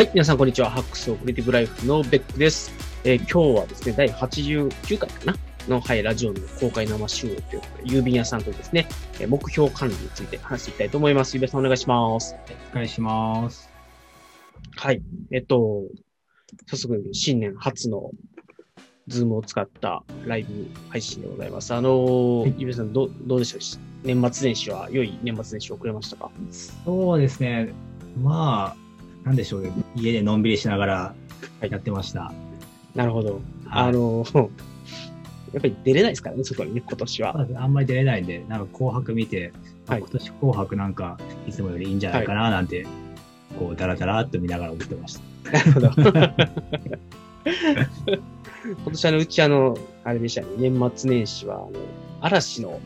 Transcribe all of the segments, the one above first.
はい、皆さんこんにちは。 Hacks for Creative Life のベックです。えー今日はですね、第89回かなの、はい、ラジオの公開生収録ということで、ゆうべさんとですね、えー目標管理について話していきたいと思います。ゆうべさんお願いします。お願いします。はい。えっと、早速、新年初のズームを使ったライブ配信でございます。あのーはいゆうべさんどう、どうでした？し年末年始は、良い年末年始を送れましたか？そうですね。まあ、なんでしょうね。家でのんびりしながらやってました。なるほど。はいあのー やっぱり出れないですからね、外にね、今年は。あんまり出れないんで、なんか紅白見て、あはい今年紅白なんかいつもよりいいんじゃないかななんて、こう、だらだらっと見ながら思ってました。なるほど。今年あの、うちあの、あれでしたね、年末年始は、あの、嵐の、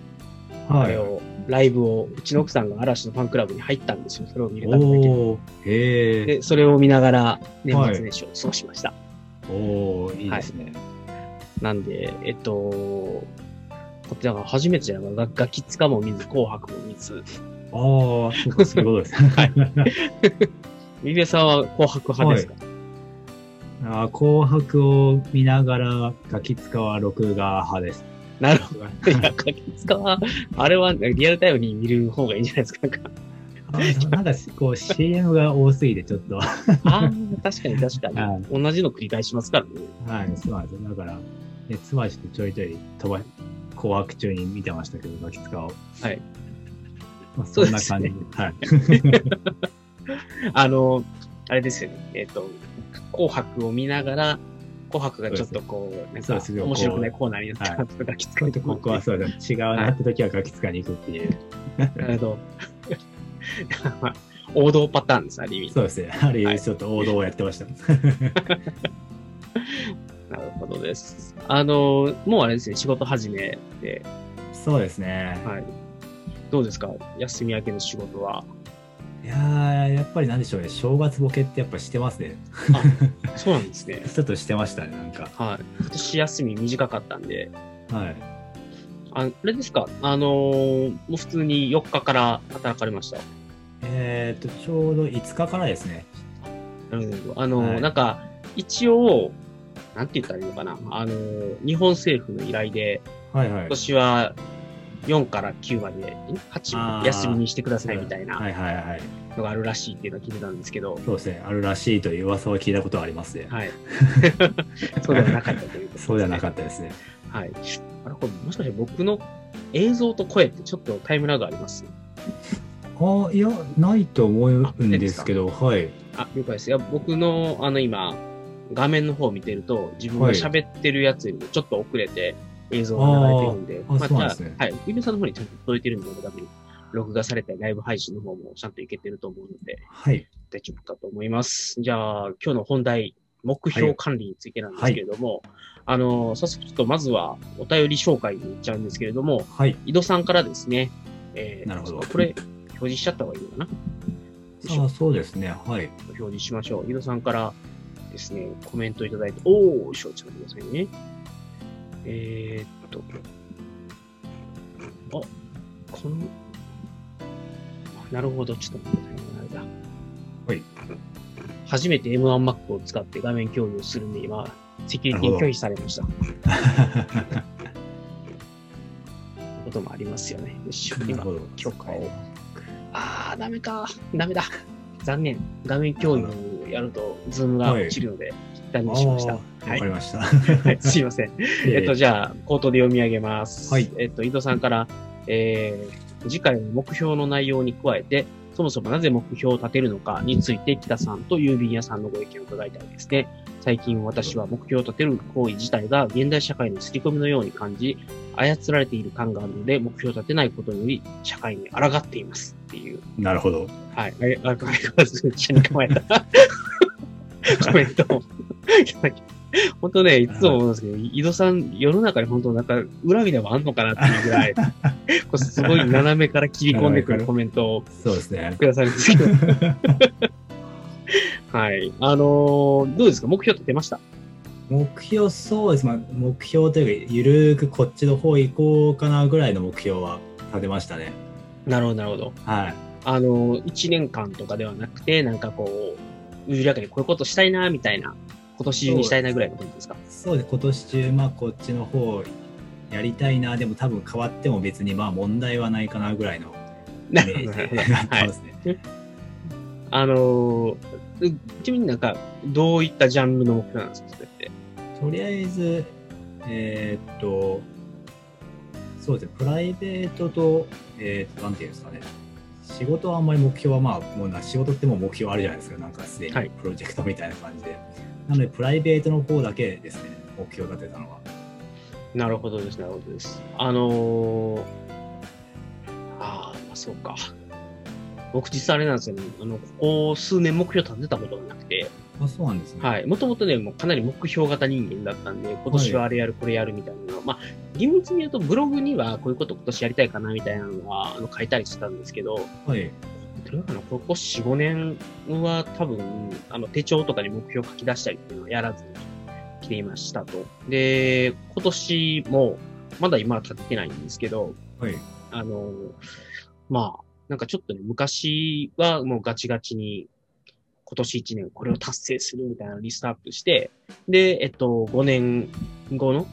あれを、ライブを、うちの奥さんが嵐のファンクラブに入ったんですよ。それを見るためだけにおー、へえ。で、それを見ながら、年末年始を過ごしました。おー、いいですね。なんで、えっと、こっちだから初めてじゃないかな。ガキツカも見ず、紅白も見ず。ああ、そうか、そういうことです。はいゆべさんは紅白派ですか、あー紅白を見ながら、ガキ使は録画派です。なるほど。いや、ガキツカは、あれはリアルタイムに見る方がいいんじゃないですか。なんかあーなんか、こう、CM が多すぎて、ちょっと。ああ、確かに確かはに。同じの繰り返しますからね。はい、そうなんですよ。だから、ね、妻ちょっとちょいちょい飛ば、紅白中に見てましたけど、ガキ使を。はい。まあ、そんな感じで。はい。あの、あれですよね。えっ、と、紅白を見ながら、紅白がちょっとこう、なんかそうですよ面白くないコーナーになったはら、ガキツこカういうとここはそうです。違うなって時はガキ使に行くっていう。なるほど。王道パターンです、ある意味。そうですね。あれ、はいちょっと王道をやってました。なるほどです。あの、もうあれですね、仕事始めで、そうですね。はい。どうですか？休み明けの仕事は。いやー、やっぱりなんでしょうね。正月ボケってやっぱしてますね。そうなんですね。ちょっとしてましたね、なんか。はい。今年休み短かったんで、はい。ああれですか？あのーもう普通に4日から働かれました？えっ、と、ちょうど5日からですね。なるほど。あのーはいなんか、一応、なんて言ったらいいのかな。あのー日本政府の依頼で、はいはい今。年は4から9まで、あ8ー休みにしてくださいみたいなはいはいはい。のがあるらしいっていうのを聞いてたんですけど、そうですね。あるらしいという噂を聞いたことはありますね。はい。そうではなかったということです、ね。そうではなかったですね。はい。あれ、これもしかして僕の映像と声ってちょっとタイムラグあります？あいや、ないと思うんですけど、はい。あ、了解です。いや、僕の、あの、今、画面の方を見てると、自分が喋ってるやつよりもちょっと遅れて映像が流れてるんで、あーあじゃあ、はい。ゆめさんの方にちゃんと届いてるんで、多分、録画されたライブ配信の方もちゃんといけてると思うので、はい。大丈夫かと思います。じゃあ、今日の本題、目標管理についてなんですけれども、あの、早速ちょっとまずはお便り紹介に行っちゃうんですけれども、はい。井戸さんからですね、えーなるほどこれ、表示しちゃった方がいいのかな？あそうですね。はい。表示しましょう。井戸さんからですね、コメントいただいて、おー、しょちょっと待ってくださいね。えー、っと、あ、この、あなるほど、ちょっと待って。あれだ。はい。初めて M1Mac を使って画面共有するんで、今、セキュリティ拒否されました。こともありますよね。よし、今。許可を。あー、ダメか。ダメだ。残念。画面共有やると、ズームが落ちるので、ダメにしました。わかりました。はい、すいません。えっと、じじゃあ、口頭で読み上げます。はいえっと、伊藤さんから、えー、次回の目標の内容に加えて、そもそもなぜ目標を立てるのかについて、北さんと郵便屋さんのご意見を伺いたいですね。最近私は目標を立てる行為自体が現代社会の刷り込みのように感じ、操られている感があるので、目標を立てないことにより、社会に抗っていますっていうなるほど。はい。あれ、あ、これがず一緒に構えたコメント。本当ね、いつも思うんですけど、井戸さん、世の中に本当なんか、恨みでもあんのかなっていうぐらい、こうすごい斜めから切り込んでくるコメントをそうですね。くださるんですけど。はい。あのーどうですか？目標立てました？目標、そうです。まあ、目標というか、ゆるーくこっちの方行こうかなぐらいの目標は立てましたね。なるほど、なるほど。はい。あのー、1年間とかではなくて、なんかこう、緩やかにこういうことしたいな、みたいな、今年中にしたいなぐらいの感じですか？そうです今年中まあこっちの方やりたいなでも多分変わっても別にまあ問題はないかなぐらいのイメージになってはいますね。あのー、ちなみになんか、どういったジャンルの目標なんですか、それって？とりあえず、えーっと、そうですね、プライベートと、えーっと、なんていうんですかね、仕事はあんまり目標はまあ、もうな仕事ってもう目標あるじゃないですか、なんかすでにはいプロジェクトみたいな感じで。なので、プライベートの方だけですね、目標立てたのは。なるほどです、なるほどです。あのー、ああ、まあそうか。僕実際あれなんですよね。あの、ここ数年目標立てたことがなくて、あ、そうなんですね。はい。もともとね、もうかなり目標型人間だったんで、今年はあれやる、これやるみたいなのは、まあ、厳密に言うとブログにはこういうこと今年やりたいかなみたいなのは、あの、書いたりしてたんですけど、はい。どれかな、ここ4、5年は多分、あの、手帳とかに目標書き出したりっていうのをやらずに来ていましたと。で、今年も、まだ今は立ててないんですけど、はい。あの、まあ、なんかちょっとね、昔はもうガチガチに、今年1年これを達成するみたいなリストアップして、で、えっと、5年後の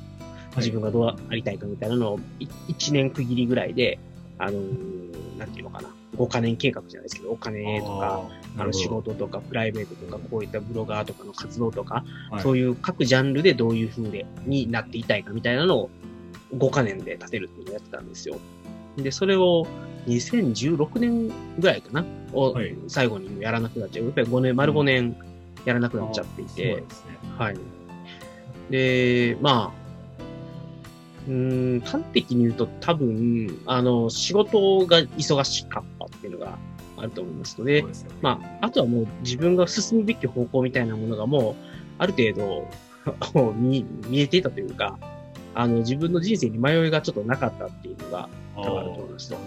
自分がどうありたいかみたいなのを1年区切りぐらいで、あのーなんていうのかな、5カ年計画じゃないですけど、お金とか、あの仕事とかプライベートとか、こういったブロガーとかの活動とか、ど。はいそういう各ジャンルでどういう風でになっていたいかみたいなのを5カ年で立てるっていうのをやってたんですよ。で、それを2016年ぐらいかなをはい最後にやらなくなっちゃう。やっぱり5年、丸5年やらなくなっちゃっていてで、すね。はい。で、まあ、うーん、端的に言うと多分、あの、仕事が忙しかったっていうのがあると思いますのででねまあ、あとはもう自分が進むべき方向みたいなものがもう、ある程度 見、見えていたというか、あの、自分の人生に迷いがちょっとなかったっていうのが多分あると思いますと。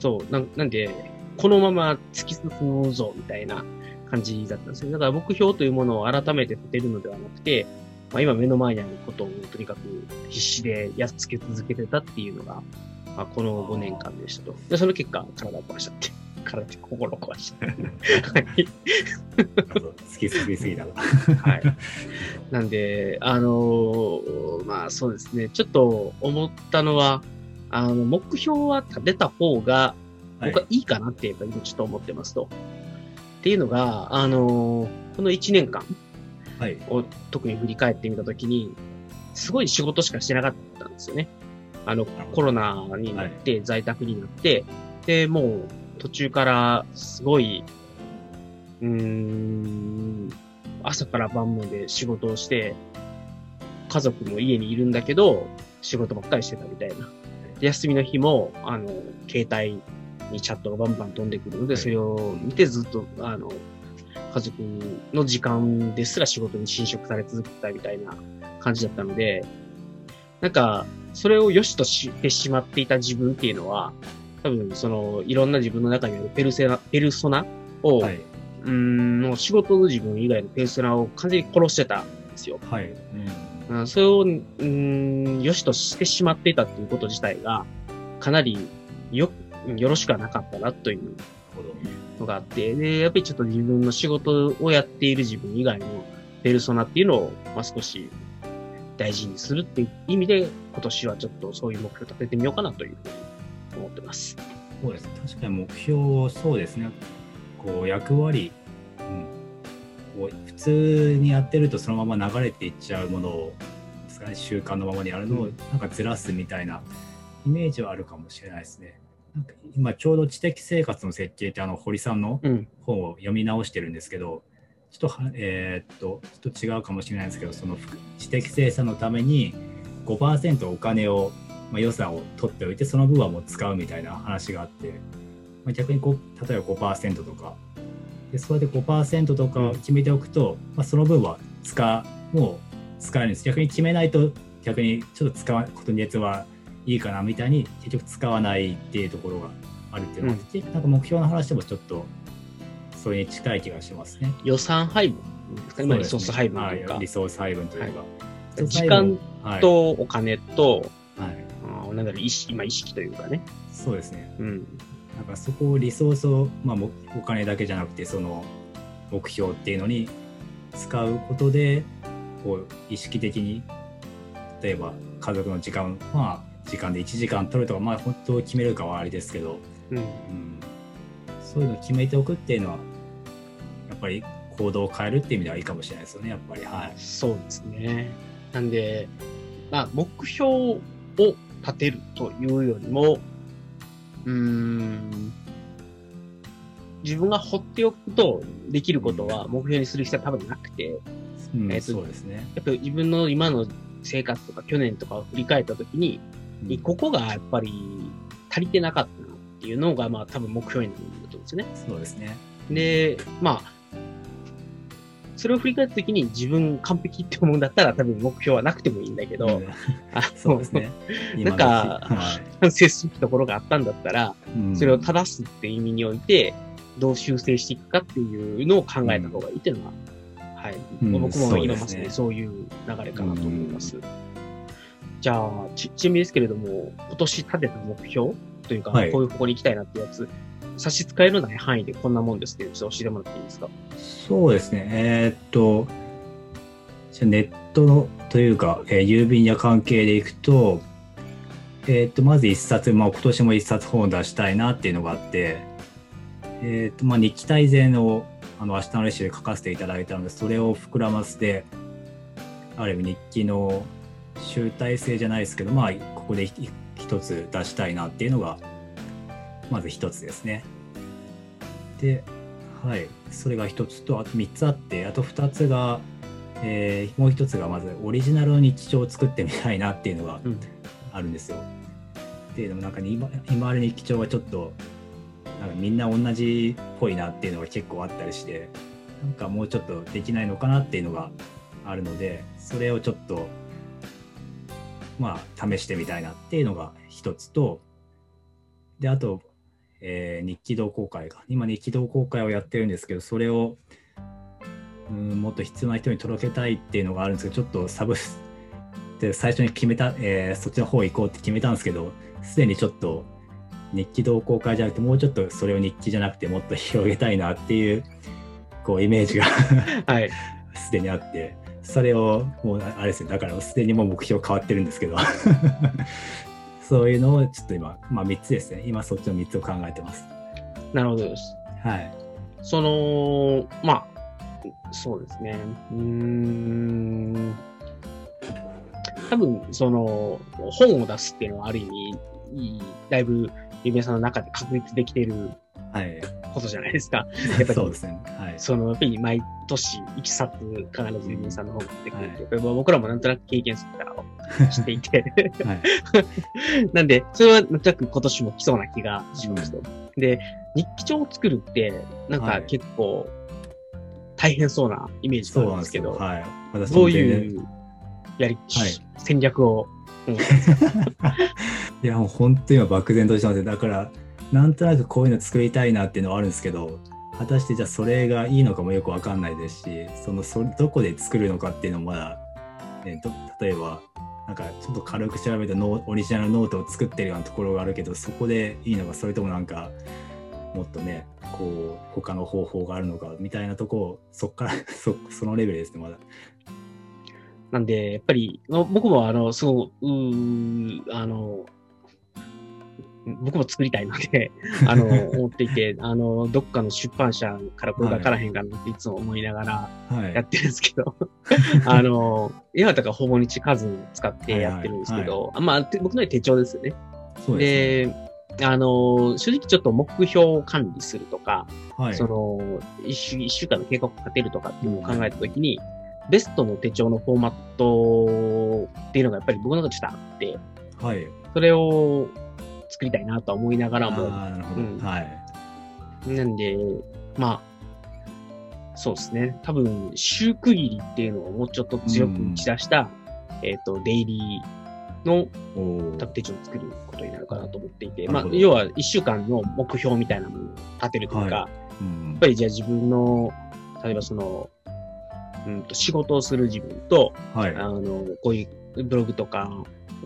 そう、なんなんで、このまま突き進むぞ、みたいな感じだったんですよ。だから目標というものを改めて立てるのではなくて、まあ、今目の前にあることをとにかく必死でやっつけ続けてたっていうのが、まあ、この5年間でしたと。で、その結果、体を壊しちゃって。体心を壊しちゃって。はいなるほど突き進みすぎたな。はい。なんで、あのーまあそうですね、ちょっと思ったのは、あの、目標は立てた方が、はい僕はいいかなって、やっぱりちょっと思ってますと。っていうのが、あのーこの1年間はい。を特に振り返ってみたときに、すごい仕事しかしてなかったんですよね。あの、コロナになって、在宅になって、で、もう途中からすごい、うーん、朝から晩まで仕事をして、家族も家にいるんだけど、仕事ばっかりしてたみたいな。で休みの日も、あの、携帯にチャットがバンバン飛んでくるので、はい。それを見てずっと、あの、家族の時間ですら仕事に侵食され続けたみたいな感じだったので、なんか、それを良しとしてしまっていた自分っていうのは、多分、その、いろんな自分の中にあるペルセナ、ペルソナを、はい。うーん、もう仕事の自分以外のペルソナを完全に殺してたんですよ。はい。うんうんそれを、うーん、良しとしてしまっていたっていうこと自体が、かなりよ、よろしくはなかったなという。のがあって、で、やっぱりちょっと自分の仕事をやっている自分以外のペルソナっていうのを、まあ、少し大事にするっていう意味で、今年はちょっとそういう目標を立ててみようかなというふうに思ってます。そうですね。確かに目標、そうですね。こう、役割、うん、こう普通にやってるとそのまま流れていっちゃうものを、ね、習慣のままにやるのをうんなんかずらすみたいなイメージはあるかもしれないですね。なんか今ちょうど知的生活の設計ってあの堀さんのうん。本を読み直してるんですけど、ちょっとは、えーっと、ちょっと違うかもしれないですけど、そのふ知的生産のために5%お金を、まあ、予算を取っておいて、その分はもう使うみたいな話があって、まあ、逆にこう例えば5%とか、でそれで5%とかを決めておくと、まあ、その分は使う、もう使えるんです。逆に決めないと、逆にちょっと使うことに熱はいいかなみたいに、結局使わないっていうところがあるっていうのがあって、なんか目標の話でもちょっとそれに近い気がしますね。予算配分ですか？ね。まあリソース配分というかはい、リ。ソース配分というか。時間はい、とお金と、はい、なんだろう、意識、まあ意識というかね。そうですね。うん。なんかそこをリソースを、まあ、もお金だけじゃなくてその目標っていうのに使うことでこう意識的に例えば家族の時間まあ時間で1時間取るとかまあ本当決めるかはあれですけど、うん。うん、そういうのを決めておくっていうのはやっぱり行動を変えるっていう意味ではいいかもしれないですよねやっぱりはい。そうですね。なんで、まあ、目標を立てるというよりも、うーん、自分が放っておくとできることは目標にする必要は多分なくて、うんえっとそうですね。やっぱり自分の今の生活とか去年とかを振り返ったときに、うんここがやっぱり足りてなかったなっていうのが、まあ多分目標になるんだと思うんですよね。そうですね。で、まあ、それを振り返ったときに自分完璧って思うんだったら多分目標はなくてもいいんだけど、うんあそうですね。なんか反省すべきところがあったんだったら、いうんそれを正すっていう意味において、どう修正していくかっていうのを考えた方がいいっていうのは、はい。うん僕も今まさにそういう流れかなと思います。じゃあ、ち、ちなみにですけれども、今年立てた目標？というか、はい。こういう方向に行きたいなっていうやつ、差し支えのない範囲でこんなもんですって、ちょっと教えてもらっていいですか？そうですね。えーっと、じゃあネットのというか、えー郵便や関係でいくと、えーっと、まず一冊、まあ今年も一冊本を出したいなっていうのがあって、えーっと、まあ日記大全を、あの、明日のレシピで書かせていただいたので、それを膨らませて、ある意味日記の集大成じゃないですけど、まあ、ここで一一つ出したいなっていうのが、まず一つですね。で、はい、それが一つと、あと三つあって、あと二つが、えーもう一つがまずオリジナルの日常を作ってみたいなっていうのがうん。あるんですよ。っていうのもなんかね今今ある日常はちょっとなんかみんな同じっぽいなっていうのが結構あったりしてなんかもうちょっとできないのかなっていうのがあるのでそれをちょっとまあ試してみたいなっていうのが一つとであと、えー日記同好会が今日記同好会をやってるんですけどそれをうんもっと必要な人に届けたいっていうのがあるんですけどちょっとサブスで最初に決めた、えーそっちの方行こうって決めたんですけどすでにちょっと日記同好会じゃなくてもうちょっとそれを日記じゃなくてもっと広げたいなっていうこうイメージがはい。すでにあってそれをもうあれですね。だからすでにもう目標変わってるんですけどそういうのをちょっと今まあ3つですね今そっちの3つを考えてますなるほどです。はいその、まあ、そうですね。うーん。多分、その、本を出すっていうのはある意味、だいぶ、ゆめさんの中で確立できてるはいことじゃないですか。やっぱりそうですね。はい。その、やっぱり毎年一冊必ずゆめさんの本が出てくるって、はい僕らもなんとなく経験するから していて。はいなんで、それはなんとなく今年も来そうな気がしますと。で、日記帳を作るって、なんかはい。結構大変そうなイメージがそうなんですすあるんでけど、けどはい。私どういうやり、はい。戦略を、うん いやもう本当に今漠然としてますだからなんとなくこういうの作りたいなっていうのはあるんですけど果たしてじゃあそれがいいのかもよくわかんないですしそのそどこで作るのかっていうのもまだ、ね、ど例えばなんかちょっと軽く調べたノオリジナルノートを作ってるようなところがあるけどそこでいいのかそれともなんかもっとねこう他の方法があるのかみたいなとこをそっから そそのレベルですねまだ。なんで、やっぱり、僕もあの、すごく、うーあの、僕も作りたいので、あの、思っていて、あの、どっかの出版社からこれがからへんかなっていつも思いながらはい。やってるんですけど、あの、今とかほぼ日数使ってやってるんですけど、あまあ、て僕の手帳ですよね。そうですね。で、あの、正直ちょっと目標を管理するとか、はい。その、一週、一週間の計画を立てるとかっていうのを考えたときに、ベストの手帳のフォーマットっていうのがやっぱり僕の中でちょっとあって、はい。それを作りたいなとは思いながらも、うん。はい。なんで、まあ、そうですね。多分、週区切りっていうのをもうちょっと強く打ち出した、えっ、と、デイリーのおー。多分手帳を作ることになるかなと思っていて、まあ要は一週間の目標みたいなものを立てるというか、はうん。やっぱりじゃあ自分の、例えばその、うんと仕事をする自分と、はい。あの、こういうブログとか、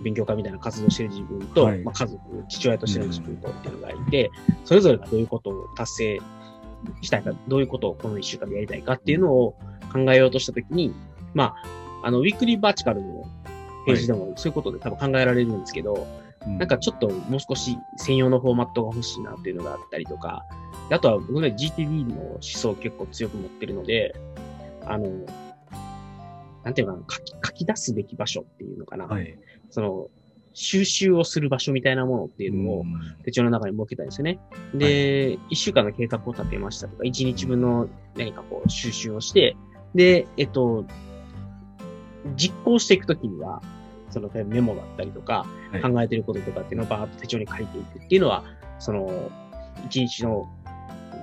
勉強会みたいな活動をしてる自分と、はい。まあ、家族、父親としての自分とっていうのがいて、それぞれがどういうことを達成したいか、どういうことをこの1週間でやりたいかっていうのを考えようとしたときに、まあ、あの、ウィークリーバーチカルのページでもそういうことで多分考えられるんですけど、うん。なんかちょっともう少し専用のフォーマットが欲しいなっていうのがあったりとか、であとは僕ね GTD の思想を結構強く持ってるので、あの、なんていうのかな、書き書き出すべき場所っていうのかな、はい。その、収集をする場所みたいなものっていうのをうん手帳の中に設けたんですよね。で、一、週間の計画を立てましたとか、一日分の何かこう収集をして、で、えっと、実行していくときには、そのメモだったりとか、はい考えてることとかっていうのをバーッと手帳に書いていくっていうのは、その、一日の、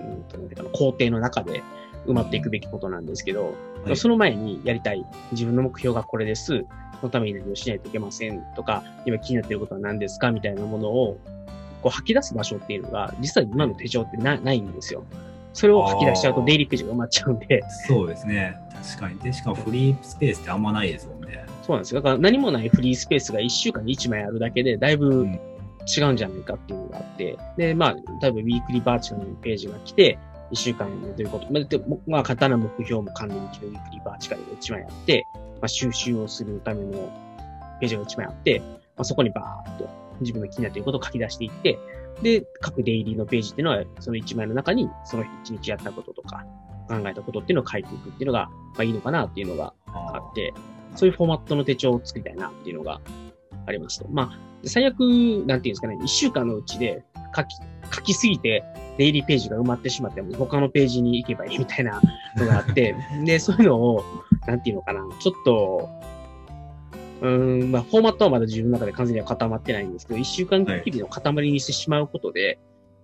うんと工程の中で埋まっていくべきことなんですけど、はいその前にやりたい自分の目標がこれです。そのために何をしないといけませんとか、今気になっていることは何ですかみたいなものをこう吐き出す場所っていうのが、実は今の手帳ってなないんですよ。それを吐き出しちゃうとデイリーページが埋まっちゃうんで、そうですね。確かに。で、しかもフリースペースってあんまないですもんね。そうなんですよ。だから何もないフリースペースが1週間に1枚あるだけで、だいぶうん違うんじゃないかっていうのがあって、で、まあ、例えばウィークリーバーチカルのページが来て、1週間でどういうこと、まあ、でまあ、簡単な目標も関連に来るウィークリーバーチカルが1枚あって、まあ、収集をするためのページが1枚あって、まあ、そこにバーっと自分の気になっていることを書き出していって、で、各デイリーのページっていうのは、その1枚の中に、その1日やったこととか、考えたことっていうのを書いていくっていうのが、まあいいのかなっていうのがああって、そういうフォーマットの手帳を作りたいなっていうのがありますと。まあ、最悪、なんていうんですかね、一週間のうちで書き、書きすぎて、デイリーページが埋まってしまっても、他のページに行けばいいみたいな のがあって、で、そういうのを、なんていうのかな、ちょっと、うーん、まあ、フォーマットはまだ自分の中で完全には固まってないんですけど、一週間きりの塊にしてしまうことで、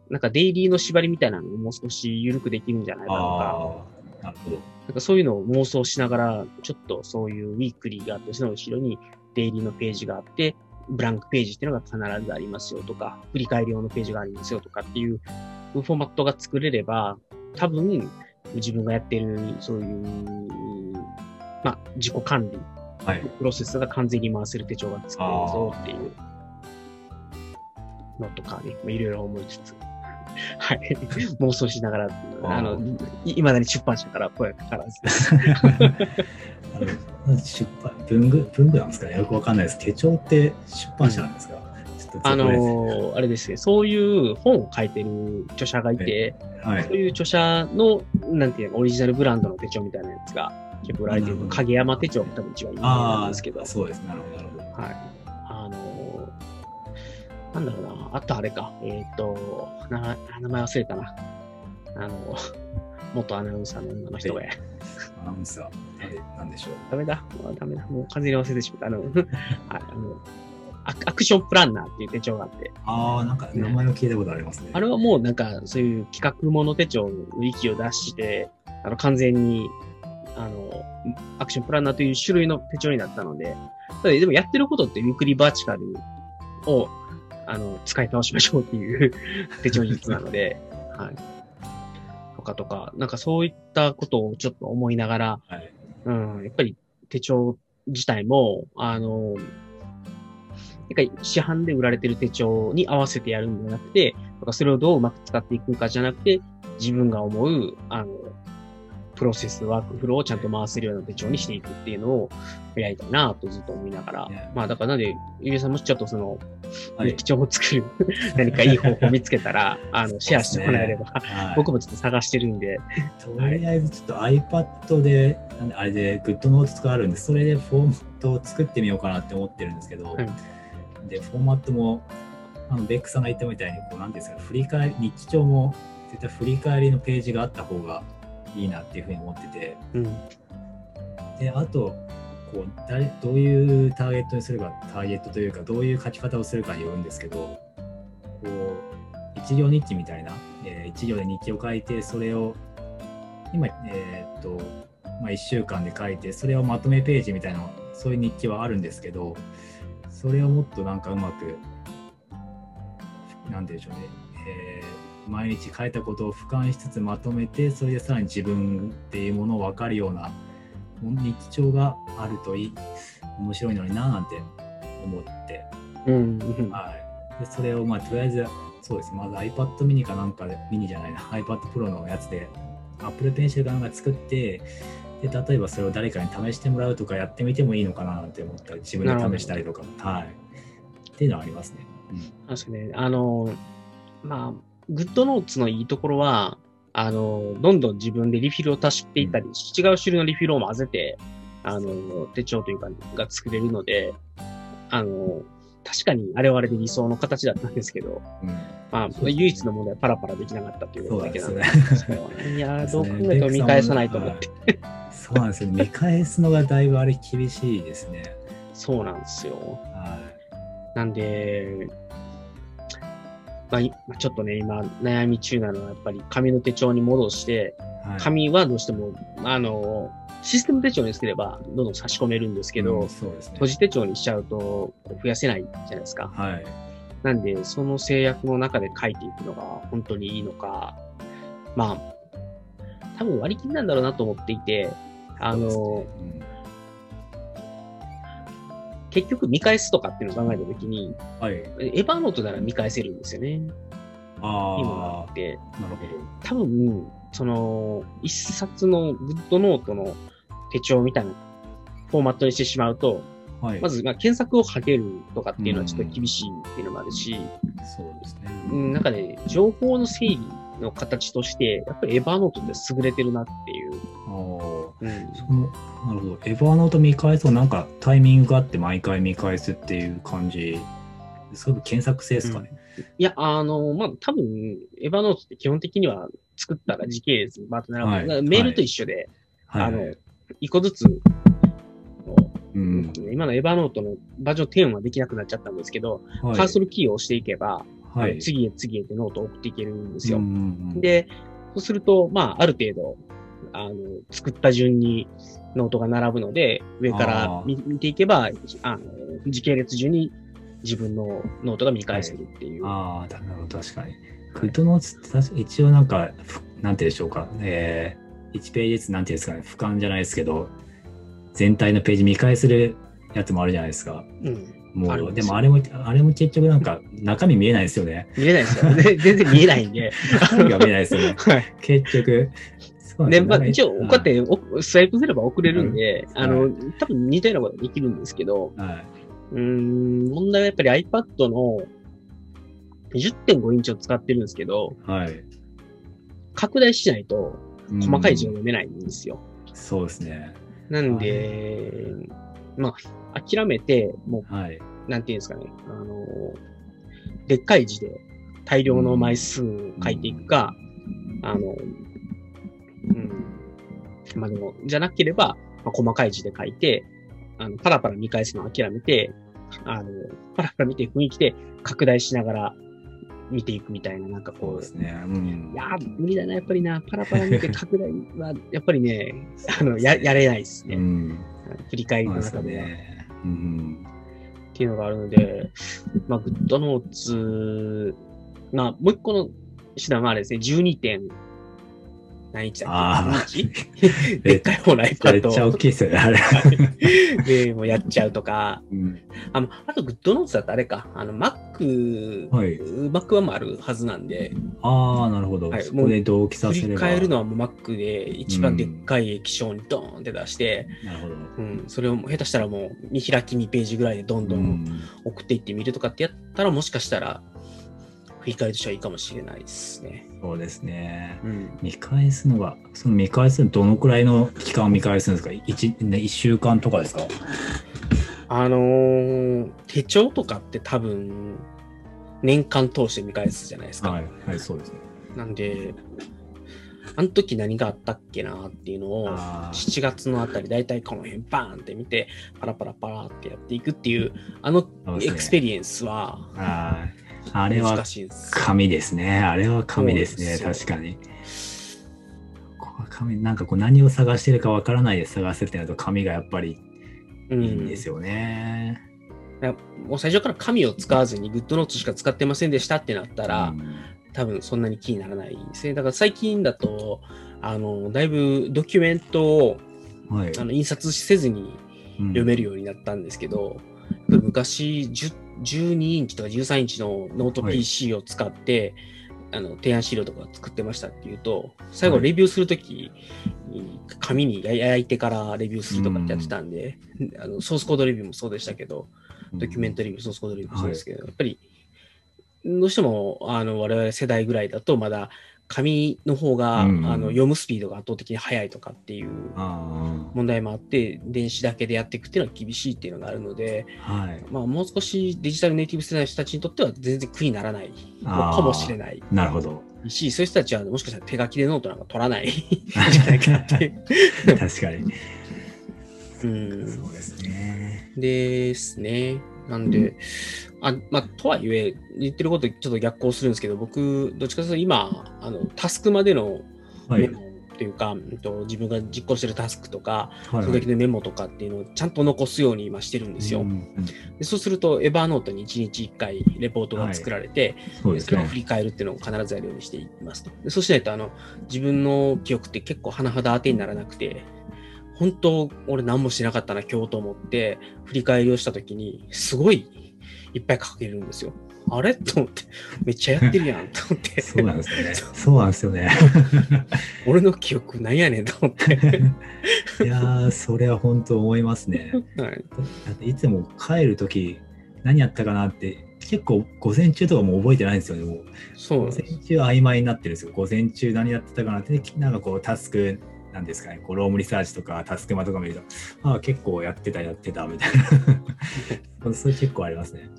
なんかデイリーの縛りみたいなのをもう少し緩くできるんじゃないかなとか、なるほど。なんかそういうのを妄想しながら、ちょっとそういうウィークリーがあって、その後ろにデイリーのページがあって、ブランクページっていうのが必ずありますよとか、振り返り用のページがありますよとかっていうフォーマットが作れれば、多分自分がやってるそういう、まあ自己管理、はい。プロセスが完全に回せる手帳が作れるぞっていうのとかね、まあいろいろ思いつつ、はい、妄想しながら、あの、いいまだに出版社から声がかからず。あの出版文具文具なんですかね。よくわかんないです。手帳って出版社なんですか、ちょっとあのあれですね、そういう本を書いてる著者がいて、はい。そういう著者の、なんていうの、オリジナルブランドの手帳みたいなやつが結構売られてる。影山手帳が多分一番有名なんあですけど、あ、そうです。なるほど、なるほど。はい。あのーなんだろうな、あとあれか、えっ、とな、名前忘れたな。あの、元アナウンサーの女の人が、はアナウンサー、誰なんでしょう。ダメだ、もうダメだ、もう完全に忘れてしまった。あの、はい、あの、アクアクションプランナーっていう手帳があって、ああ、なんか名前を聞いたことありますね。あれはもうなんかそういう企画もの手帳の域を出して、あの完全に、あの、アクションプランナーという種類の手帳になったので、ただでもやってることってウィークリーバーチカルを、あの、使い倒しましょうっていう 手帳術なので、はい。とかとか、なんかそういったことをちょっと思いながら、はい。うん、やっぱり手帳自体も、あの、なんか市販で売られてる手帳に合わせてやるんじゃなくて、とかそれをどううまく使っていくかじゃなくて、自分が思う、あの、プロセス、ワークフローをちゃんと回せるような手帳にしていくっていうのをやりたいなとずっと思いながら、ねまあだからなんで、ゆうさんもしちょっとその、はい日記帳を作る何かいい方法を見つけたら、あの、シェアしてもらえれば、はい。僕もちょっと探してるんで、とりあえずちょっと iPad で、なんであれで GoodNotes があるんで、それでフォーマットを作ってみようかなって思ってるんですけど、はい。で、フォーマットも、あのベックさんが言ったみたいに、こう、なんですか、振り返り、日記帳も絶対振り返りのページがあった方がいいなっていうふうに思ってて、うん。で、あと、こう誰どういうターゲットにするか、ターゲットというか、どういう書き方をするかによるんですけど、こう、一行日記みたいな、えー一行で日記を書いて、それを、今、えーっと、まあ、1週間で書いて、それをまとめページみたいな、そういう日記はあるんですけど、それをもっとなんかうまく、なんて言うんでしょうね、えー毎日書いたことを俯瞰しつつまとめて、それでさらに自分っていうものを分かるような日記帳があるといい面白いのにななんて思って、うん。うんはい、でそれをまあとりあえずそうです。まず iPad mini かなんかで、ミニじゃないな、iPad Pro のやつで、Apple Pencil かなんか作って、で、例えばそれを誰かに試してもらうとかやってみてもいいのかなって思ったり、自分で試したりとか、はい。っていうのはありますね。そうですね。あの、まあ、グッドノーツのいいところは、あの、どんどん自分でリフィルを足していったり、違う種類のリフィルを混ぜて、あの、手帳というか、が作れるので、あの、確かにあれはあれで理想の形だったんですけど、うん。うんまあ、唯一の問題はパラパラできなかったということだけなんですそういやー、どそう考えても見返さないと思って。そうなんですよ。見返すのがだいぶあれ厳しいですね。そうなんですよ。はなんで、まあ、ちょっとね、今悩み中なのは、やっぱり紙の手帳に戻して、い。はい、紙はどうしても、あの、システム手帳にすれば、どんどん差し込めるんですけど、うんそうですね閉。じ手帳にしちゃうと、増やせないじゃないですか。はい。なんで、その制約の中で書いていくのが本当にいいのか、まあ、多分割り切りなんだろうなと思っていて、あの、そうですね結局見返すとかっていうのを考えたときに、うんはい。エヴァーノートなら見返せるんですよね。あ今って。あ、なるほ多分、その、一冊のグッドノートの手帳みたいなフォーマットにしてしまうと、ど。はい。まず、まあ、検索をかけるとかっていうのはちょっと厳しいっていうのもあるし、そうですね。うん、なんかね、情報の整理の形として、やっぱりエヴァーノートって優れてるなっていう。うん、そのなるほど。エヴァーノート見返すとなんかタイミングがあって毎回見返すっていう感じ。そういう検索性ですか？ね。いや、あの、まあ、多分、エヴァーノートって基本的には作ったら時系列にバーッと並ぶ、はいメールと一緒で、はい。あの、一個ずつ、うん。今のエヴァーノートのバージョン10はできなくなっちゃったんですけど、はいカーソルキーを押していけば、はい。次へ次へってノートを送っていけるんですよ。うんうんうん、で、そうすると、まあ、ある程度、あの、作った順にノートが並ぶので、上から見見ていけば、あの、時系列順に自分のノートが見返せるっていう。ああ、なるほど、確かに。グッドノーツ一応なんか、ふなんていうんでしょうか。えー、1ページずつなんていうんですかね、俯瞰じゃないですけど、全体のページ見返せるやつもあるじゃないですか。うん。もう、でもあれも、あれも結局なんか中身見えないですよね。見れないですよ。で全然見えないんで。中身が見えないですよね。はい。結局。で、まあ、一応、こうやっておスワイプすれば送れるんで、うんあの、多分似たようなことができるんですけど、はい。はうーん、問題はやっぱり iPad の10.5インチを使ってるんですけど、い。はい。拡大しないと細かい字がうん読めないんですよ。そうですね。なんで、まあ、諦めて、もはい。う、なんていうんですかね、あの、でっかい字で大量の枚数を書いていくか、あの、うん、まあでも、じゃなければ、まあ、細かい字で書いて、あの、パラパラ見返すのを諦めて、あの、パラパラ見て雰囲気で拡大しながら見ていくみたいな、なんかこうそうで、すね。うんい。やー、無理だな、やっぱりな、パラパラ見て 拡大は、やっぱりね、あの、や、やれないですね。うん。振り返りの中では。ね。うん。っていうのがあるので、まあ、グッドノーツ、まあ、もう一個の手段はあれですね、12点、何インチだっあけ ?2 インチでっかい方のめっちゃ iPad 大きいですよね、あれ。をでもうやっちゃうとか、うんあのあとグッドノーツだとあれか、あの、Mac、はい。Mac はもあるはずなんで、ああ、なるほど。はいそこで同期さ振りせれば。返るのはもう Mac で一番でっかい液晶にドーンって出して、なるほど。うん、それを下手したらもう見開き2ページぐらいでどんどん送っていってみるとかってやったらもしかしたら振り返りとしてはいいかもしれないですね。そうですね。うん。見返すのが、その見返すのどのくらいの期間を見返すんですか ?1、ね、一週間とかですか？あのー手帳とかって多分年間通して見返すじゃないですか。はい、はい、そうですね。なんで、あの時何があったっけなっていうのを、あー7月のあたり、だいたいこの辺バーンって見て、パラパラパラってやっていくっていう、あのエクスペリエンスはあれは難しいです。紙ですね。あれは紙ですね。確かに。ここは紙、なんかこう何を探してるかわからないで探すってなると紙がやっぱりうんいいんですよね。もう最初から紙を使わずにグッドノートしか使ってませんでしたってなったら、うん多分そんなに気にならないですね。だから最近だと、あの、だいぶドキュメントをはい。あの印刷せずに読めるようになったんですけど、やっぱり昔12インチとか13インチのノートはい。PC を使って、あの提案資料とか作ってましたっていうと、最後はいレビューするときに紙に焼いてからレビューするとかってやってたんで、あのソースコードレビューもそうでしたけど、ドキュメントレビュー、ソースコードレビューもそうですけど、やっぱり、どうしてもあの我々世代ぐらいだと、まだ紙の方が、うんあの読むスピードが圧倒的に速いとかっていうあ問題もあって、電子だけでやっていくっていうのは厳しいっていうのがあるので、あ、はい。まあ、もう少しデジタルネイティブ世代の人たちにとっては全然苦にならないかもしれないなるほど。し、そういう人たちはもしかしたら手書きでノートなんか取らないん じゃないかなっていう。確かに。うんそうですね。ですね。なんで、あまあ、とはいえ、言ってることちょっと逆行するんですけど、僕、どっちかというと今、あのタスクまでのはい。メモというか、うんと自分が実行してるタスクとか、はいその時のメモとかっていうのをちゃんと残すように今してるんですよ。うんうんでそうすると、エバーノートに1日1回レポートが作られて、そうですねそれを振。り返るっていうのを必ずやるようにしていますと。でそうしないとあの、自分の記憶って結構甚だ当てにならなくて、本当、俺何もしてなかったな、今日と思って、振り返りをしたときに、すごいいっぱい書けるんですよ。あれ？と思って、めっちゃやってるやんと思って、そうなんですよね。そうなんですよね。俺の記憶なんやねんと思って。いやー、それは本当思いますね。はい、だっていつも帰るとき、何やったかなって、結構午前中とかもう覚えてないんですよね。もう午そうなんです前中曖昧になってるんですよ。午前中何やってたかなって、なんかこうタスク、なんですかね、こうロームリサーチとかタスクマとか見ると、ああ、結構やってた、やってた、みたいな。それ結構ありますね。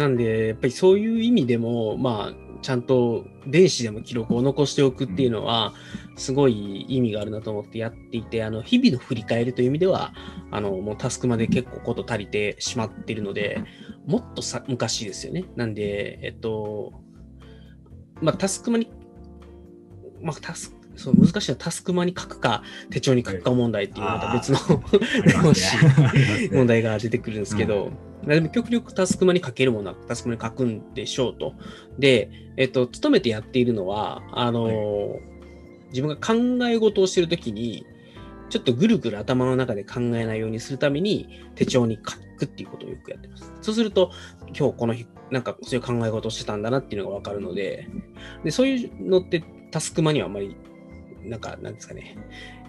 なんで、やっぱりそういう意味でも、まあ、ちゃんと電子でも記録を残しておくっていうのは、すごい意味があるなと思ってやっていて、あの日々の振り返りという意味では、あのもうタスクまで結構こと足りてしまっているので、もっとさ昔ですよね。なんで、えっと、まあ、タスクマに、まあ、タスそう難しいのはタスクマに書くか、手帳に書くか問題っていうまた別の 問題が出てくるんですけど、まあでも極力タスクマに書けるものはタスクマに書くんでしょうと。で、えっと、勤めてやっているのは、あのー自分が考え事をしているときに、ちょっとぐるぐる頭の中で考えないようにするために手帳に書くっていうことをよくやってます。そうすると、今日この日、なんかそういう考え事をしてたんだなっていうのがわかるので、で、そういうのってタスクマにはあんまり、なんか、なんですかね、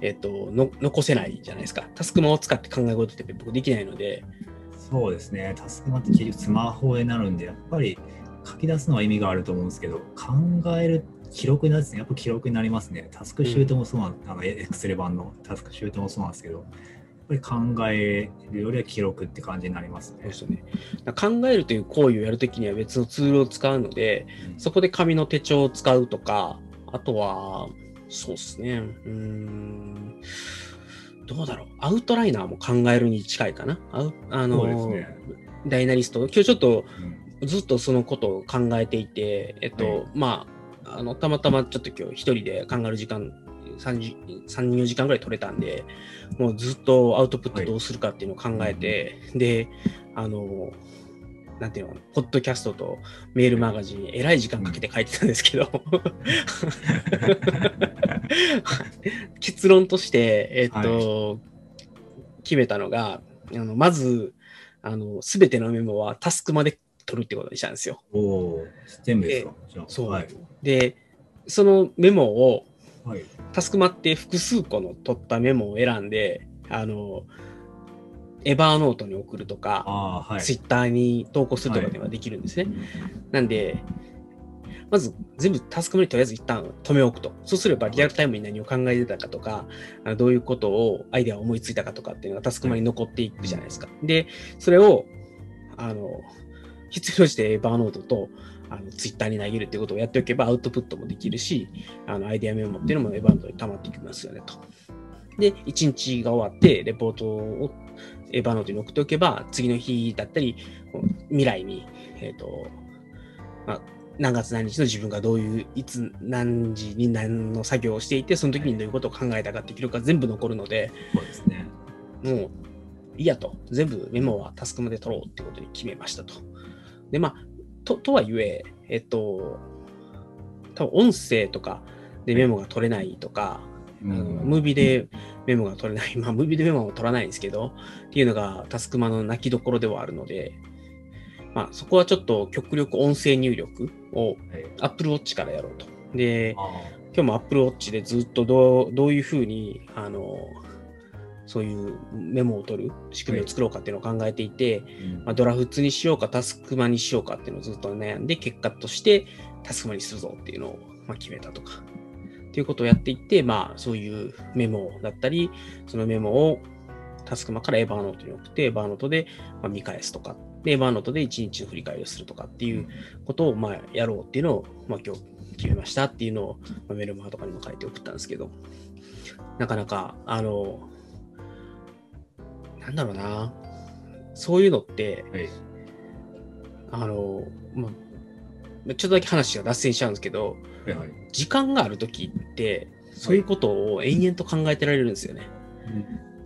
えっと、の残せないじゃないですか。タスクマを使って考え事って僕できないので、そうですね。タスクマって結局スマホになるんで、やっぱり書き出すのは意味があると思うんですけど、考える、記録になるんですね。やっぱ記録になりますね。タスクシュートもそうなん、あの、エクセル版のタスクシュートもそうなんですけど、やっぱり考えるよりは記録って感じになりますね。すよね。考えるという行為をやるときには別のツールを使うので、うんそこで紙の手帳を使うとか、あとは、そうですね、うーん、どうだろう、アウトライナーも考えるに近いかな。あうあの、すね。ダイナリスト、今日ちょっとうん。ずっとそのことを考えていて、えっと、はい。まあ、あの、たまたまちょっと今日一人で考える時間、3、4時間ぐらい取れたんで、もうずっとアウトプットどうするかっていうのを考えて、で、あの、なんていうの、ポッドキャストとメールマガジン、えらい時間かけて書いてたんですけど、結論として、えっと、決めたのが、あのまず、あの、すべてのメモはタスクまで取るってことにしたんですよ。おお、全部ですか？そう。はい。で、そのメモを、はい。タスクマって複数個の取ったメモを選んで、あの、エバーノートに送るとか、はい。ツイッターに投稿するとかではできるんですね。なんで、まず全部タスクマにとりあえず一旦止め置くと。そうすればリアルタイムに何を考えてたかとか、どういうことをアイデアを思いついたかとかっていうのがタスクマに残っていくじゃないですか。で、それを、あの、必要してエバーノートとあのツイッターに投げるっていうことをやっておけばアウトプットもできるし、あのアイデアメモっていうのもエバーノートに溜まっていきますよねと。で、1日が終わって、レポートをエバーノートに送っておけば、次の日だったり、未来に、えっ、と、まあ、何月何日の自分がどういう、いつ何時に何の作業をしていて、その時にどういうことを考えたかって記録が全部残るので、そうですね。もういいやと。全部メモはタスクまで取ろうってことに決めましたと。で、まあ、と、とはいえ、えっと、多分音声とかでメモが取れないとか、あのムービーでメモが取れない、まあ、ムービーでメモは取らないんですけど、っていうのがタスクマの泣きどころではあるので、まあ、そこはちょっと極力音声入力をはい。Apple Watch からやろうと。で、あ今日も Apple Watch でずっとどうどういうふうに、あの、そういうメモを取る仕組みを作ろうかっていうのを考えていて、ーうんまあ、ドラフツにしようかタスクマにしようかっていうのをずっと悩んで、結果としてタスクマにするぞっていうのをまあ決めたとか。っていうことをやっていって、まあそういうメモだったり、そのメモをタスクマからエバーノートに送って、エバーノートでまあ見返すとか、で、エバーノートで1日の振り返りをするとかっていうことをまあやろうっていうのを、まあ今日決めましたっていうのを、まあ、メルマガとかにも書いて送ったんですけど、なかなか、あの、なんだろうな、そういうのって、はい。あの、まあ、ちょっとだけ話が脱線しちゃうんですけど、はいはい。時間があるときって、そういうことを延々と考えてられるんですよね。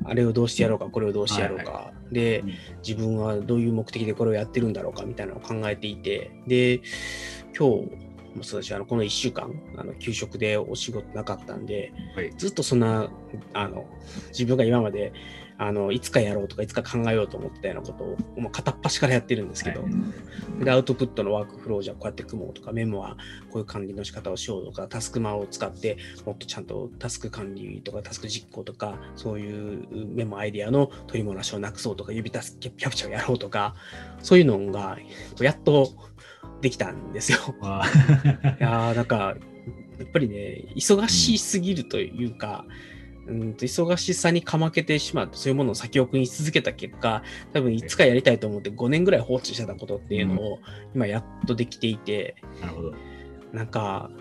あれをどうしてやろうか、これをどうしてやろうか。でうん、自分はどういう目的でこれをやってるんだろうかみたいなのを考えていて、で、今日もそうだし、あのこの1週間、あの給食でお仕事なかったんで、はい。ずっとそんな、あの、自分が今まで、あの、いつかやろうとか、いつか考えようと思ってたようなことを、もう片っ端からやってるんですけど、はいで、アウトプットのワークフローじゃこうやって組もうとか、メモはこういう管理の仕方をしようとか、タスクマを使ってもっとちゃんとタスク管理とか、タスク実行とか、そういうメモアイディアの取り漏らしをなくそうとか、指タスクキャプチャーをやろうとか、そういうのがやっとできたんですよ。あ いやーなんか、やっぱりね、忙しすぎるというか、うん、と忙しさにかまけてしまって、そういうものを先送り続けた結果、多分いつかやりたいと思って5年ぐらい放置してたことっていうのを、今やっとできていて、なるほど。なんか、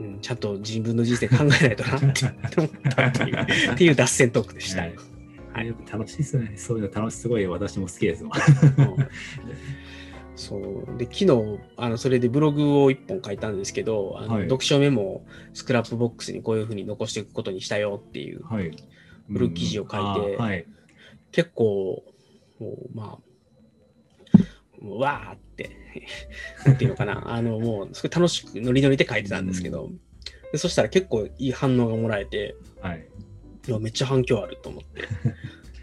うん、ちゃんと自分の人生考えないとなって思ったっていう っていう脱線トークでした。はい楽しいですよね。そういうの楽しい、すごい私も好きですもん。うんそうで昨日あのそれでブログを1本書いたんですけどあの、はい読書メモをスクラップボックスにこういうふうに残していくことにしたよっていうはい。ブログ記事を書いてはい。結構もうまあもうわーって なんていうのかなあのもうすごい楽しくノリノリで書いてたんですけど、でそしたら結構いい反応がもらえてはい。いやめっちゃ反響あると思って。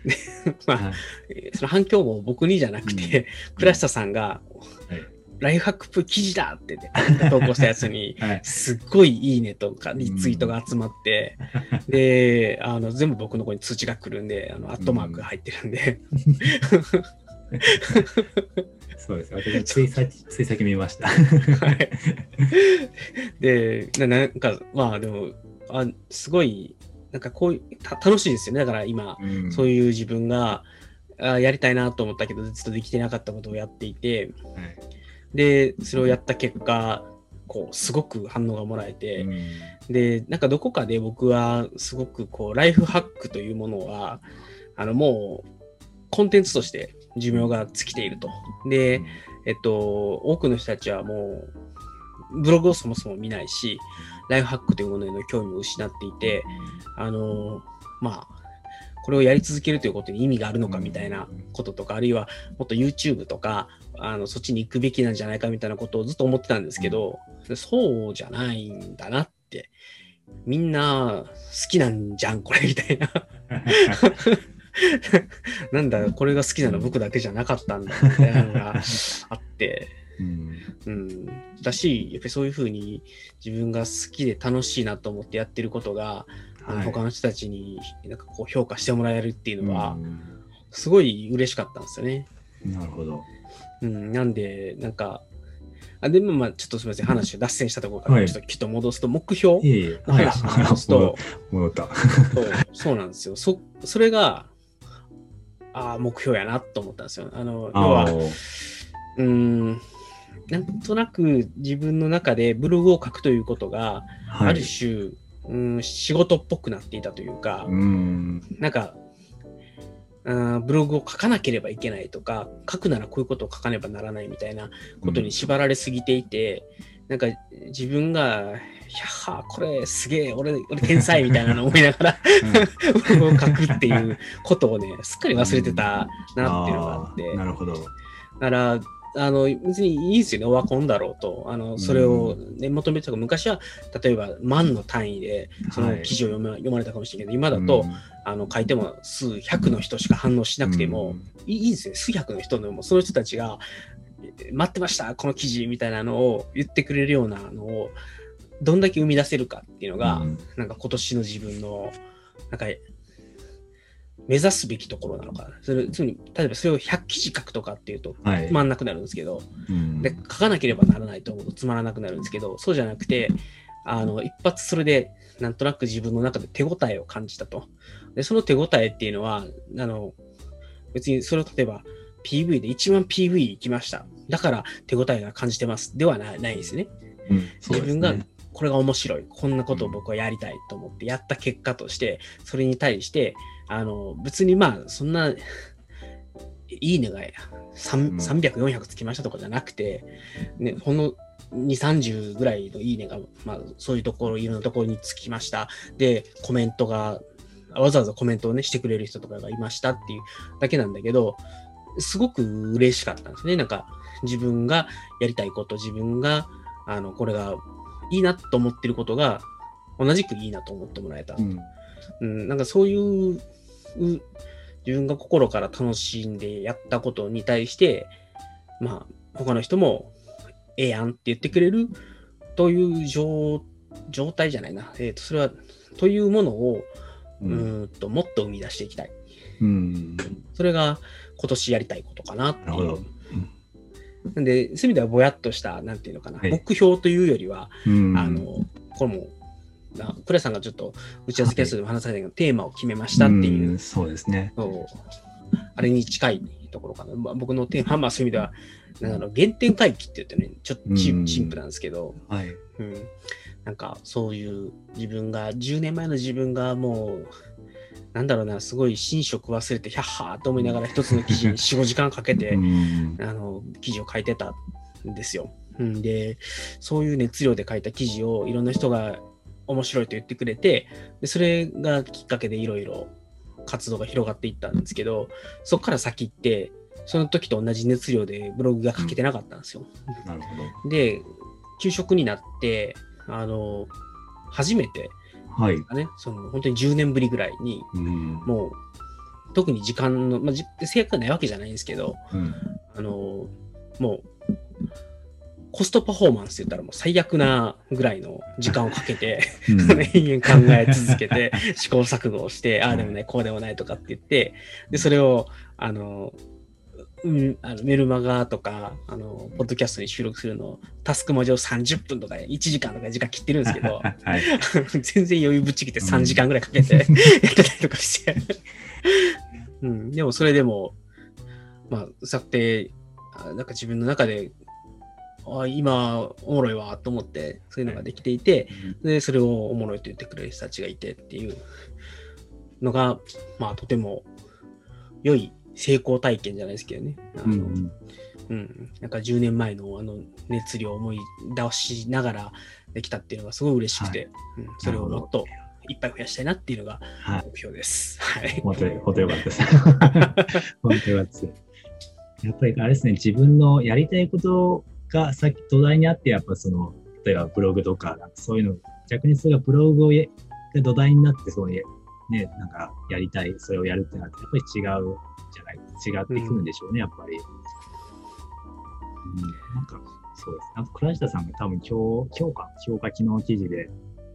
で まあはい。えーその反響も僕にじゃなくて、倉下さんが、はいライフハックプ記事だって、ね、投稿したやつに、はい。すっごいいいねとかリツイートが集まって、で、あの、全部僕の方に通知が来るんで、あの、アットマークが入ってるんで、そうです。私もついさっき、つい先見ました。はい。でな、なんか、まあでも、あすごい、なんかこういう、た楽しいですよね。だから今、うん。そういう自分が、あやりたいなと思ったけど、ずっとできてなかったことをやっていて、はい。で、それをやった結果、こう、すごく反応がもらえて、うん。で、なんかどこかで僕はすごくこう、ライフハックというものは、あの、もう、コンテンツとして寿命が尽きていると。で、えっと、多くの人たちはもう、ブログをそもそも見ないし、ライフハックというものへの興味を失っていて、あの、まあ、これをやり続けるということに意味があるのかみたいなこととか、あるいはもっと YouTube とか、あのそっちに行くべきなんじゃないかみたいなことをずっと思ってたんですけど、そうじゃないんだなって。みんな好きなんじゃん、これみたいな。なんだ、これが好きなの僕だけじゃなかったんだみたいなのがあって、うんうん。だし、やっぱりそういうふうに自分が好きで楽しいなと思ってやってることが、はい他の人たちになんかこう評価してもらえるっていうのは、うんすごい嬉しかったんですよね。なるほど。うん、なんで、なんか、あでもまあちょっとすみません、話を脱線したところからはいちょっときっと戻すと、目標。の話に戻すと、戻った。そうそうなんですよ。そそれが、ああ、目標やなと思ったんですよ。あの、要は、うーん、なんとなく自分の中でブログを書くということが、はいある種、うん、仕事っぽくなっていたというか、うん。なんか、あーブログを書かなければいけないとか、書くならこういうことを書かねばならないみたいなことに縛られすぎていて、なんか自分が、いやはこれすげえ、俺、俺天才みたいなのを思いながら ブログを書くっていうことをね、すっかり忘れてたなっていうのがあって、ーなるほど。だから、あの、別にいいですよね、オワコンだろうと。あの、それを、ね、求めてた。か、昔は、例えば万の単位で、その記事を読ま,、読まれたかもしれないけど、今だと、あの、書いても数百の人しか反応しなくても、いいいですよね、数百の人でも、その人たちが、待ってました、この記事みたいなのを言ってくれるようなのを、どんだけ生み出せるかっていうのが、なんか今年の自分の、なんか目指すべきところなのかな。それつまり、例えばそれを100記事書くとかっていうと、つまらなくなるんですけど、はいで、書かなければならないと思うとつまらなくなるんですけど、そうじゃなくて、あの、一発それで、なんとなく自分の中で手応えを感じたと。で、その手応えっていうのは、あの、別にそれを例えば PV で1万 PV 行きました。だから手応えが感じてます。ではないですね。うん、自分がこれが面白い。こんなことを僕はやりたいと思ってやった結果として、それに対して、あの、別にまあ、そんな、いいねが300、400つきましたとかじゃなくて、ね、ほんの2、30ぐらいのいいねが、まあ、そういうところ、いろんなところにつきました。で、コメントが、わざわざコメントをね、してくれる人とかがいましたっていうだけなんだけど、すごく嬉しかったんですね。なんか、自分がやりたいこと、自分が、あの、これがいいなと思ってることが、同じくいいなと思ってもらえた。うん、うん、なんかそういう自分が心から楽しんでやったことに対して、まあ、他の人も、ええやんって言ってくれるという状状態じゃないな。えっ、ー、と、それは、というものを、うん、んともっと生み出していきたい。うん、それが今年やりたいことかなっていう。なんで、そういう意味ではぼやっとした、なんていうのかな、はい、目標というよりは、あの、これもな、クレさんがちょっと打ち合わせキャストでも話されたけど、テーマを決めましたっていう。そうですね。あれに近いところかな。まあ、僕のテーマはそういう意味では、なんか原点回帰って言ってね、ちょっとチンプなんですけど、はい。うん。なんかそういう自分が、10年前の自分がもう、なんだろうな、すごい寝食忘れて、ひゃっはーと思いながら一つの記事に4、5時間かけて、あの、記事を書いてたんですよ。うん、で、そういう熱量で書いた記事をいろんな人が面白いと言ってくれて、でそれがきっかけでいろいろ活動が広がっていったんですけど、そこから先って、その時と同じ熱量でブログが書けてなかったんですよ。うん、なるほど。で、休職になって、あの、初めて、はい。ね、その本当に10年ぶりぐらいに、うん、もう、特に時間の、まあ、制約がないわけじゃないんですけど、うん、あの、もう、コストパフォーマンスって言ったらもう最悪なぐらいの時間をかけて、うん、延々考え続けて、試行錯誤をして、ああでもない、こうでもないとかって言って、で、それを、あの、うん、あのメルマガとか、あの、ポッドキャストに収録するの、タスク文字を30分とか1時間とか時間切ってるんですけど、はい、全然余裕ぶっちぎって3時間ぐらいかけてやってたりとかして。うん、でもそれでも、まあ、さて、なんか自分の中であ今おもろいわと思ってそういうのができていて、でそれをおもろいと言ってくれる人たちがいてっていうのが、まあ、とても良い成功体験じゃないですけどね。あの、うん、うん、なんか10年前のあの熱量を思い出しながらできたっていうのがすごい嬉しくて、はい、うん、それをもっといっぱい増やしたいなっていうのが目標です。はい。本当に、本当よかったです。本当よかったです。やっぱりあれですね、自分のやりたいことがさっき土台にあって、やっぱその、例えばブログとか、そういうの、逆にそれがブログをが土台になって、そういう、ね、なんかやりたい、それをやるってなって、やっぱり違うじゃない、違ってくるんでしょうね、うん、やっぱり。うん、なんか、そうです。なんか倉下さんが多分今日、今日か、今日か昨日記事で、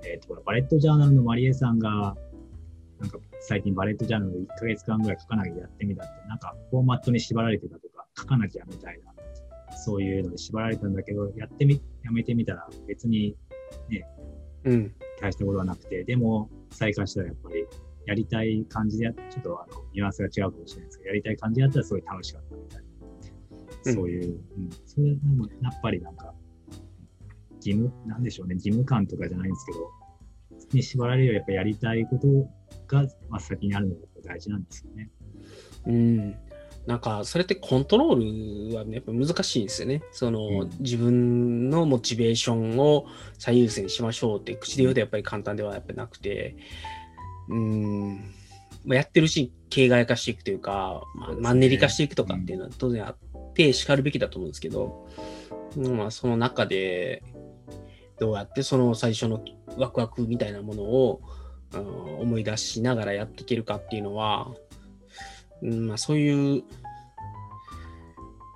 え、ー、と、バレットジャーナルのマリエさんが、なんか最近バレットジャーナル1ヶ月間ぐらい書かなきゃやってみたって、なんかフォーマットに縛られてたとか、書かなきゃみたいなそういうので縛られたんだけど、やってみ、やめてみたら別にね、うん、大したことはなくて、でも再開したらやっぱりやりたい感じでやちょっとあのニュアンスが違うかもしれないですけど、やりたい感じでやったらすごい楽しかったみたいな。そういう、うん、それもやっぱりなんか、義務、なんでしょうね、義務感とかじゃないんですけど、に縛られるよりやっぱやりたいことが真っ先にあるのが大事なんですよね。うん。なんか、それってコントロールは、ね、やっぱ難しいですよね。その、うん、自分のモチベーションを最優先しましょうって口で言うとやっぱり簡単ではやっぱなくて、うん、まあ、やってるし、形骸化していくというか、まあ、マンネリ化していくとかっていうのは当然あっってしかるべきだと思うんですけど、うんまあ、その中で、どうやってその最初のワクワクみたいなものを、うん思い出しながらやっていけるかっていうのは、うんまあ、そういう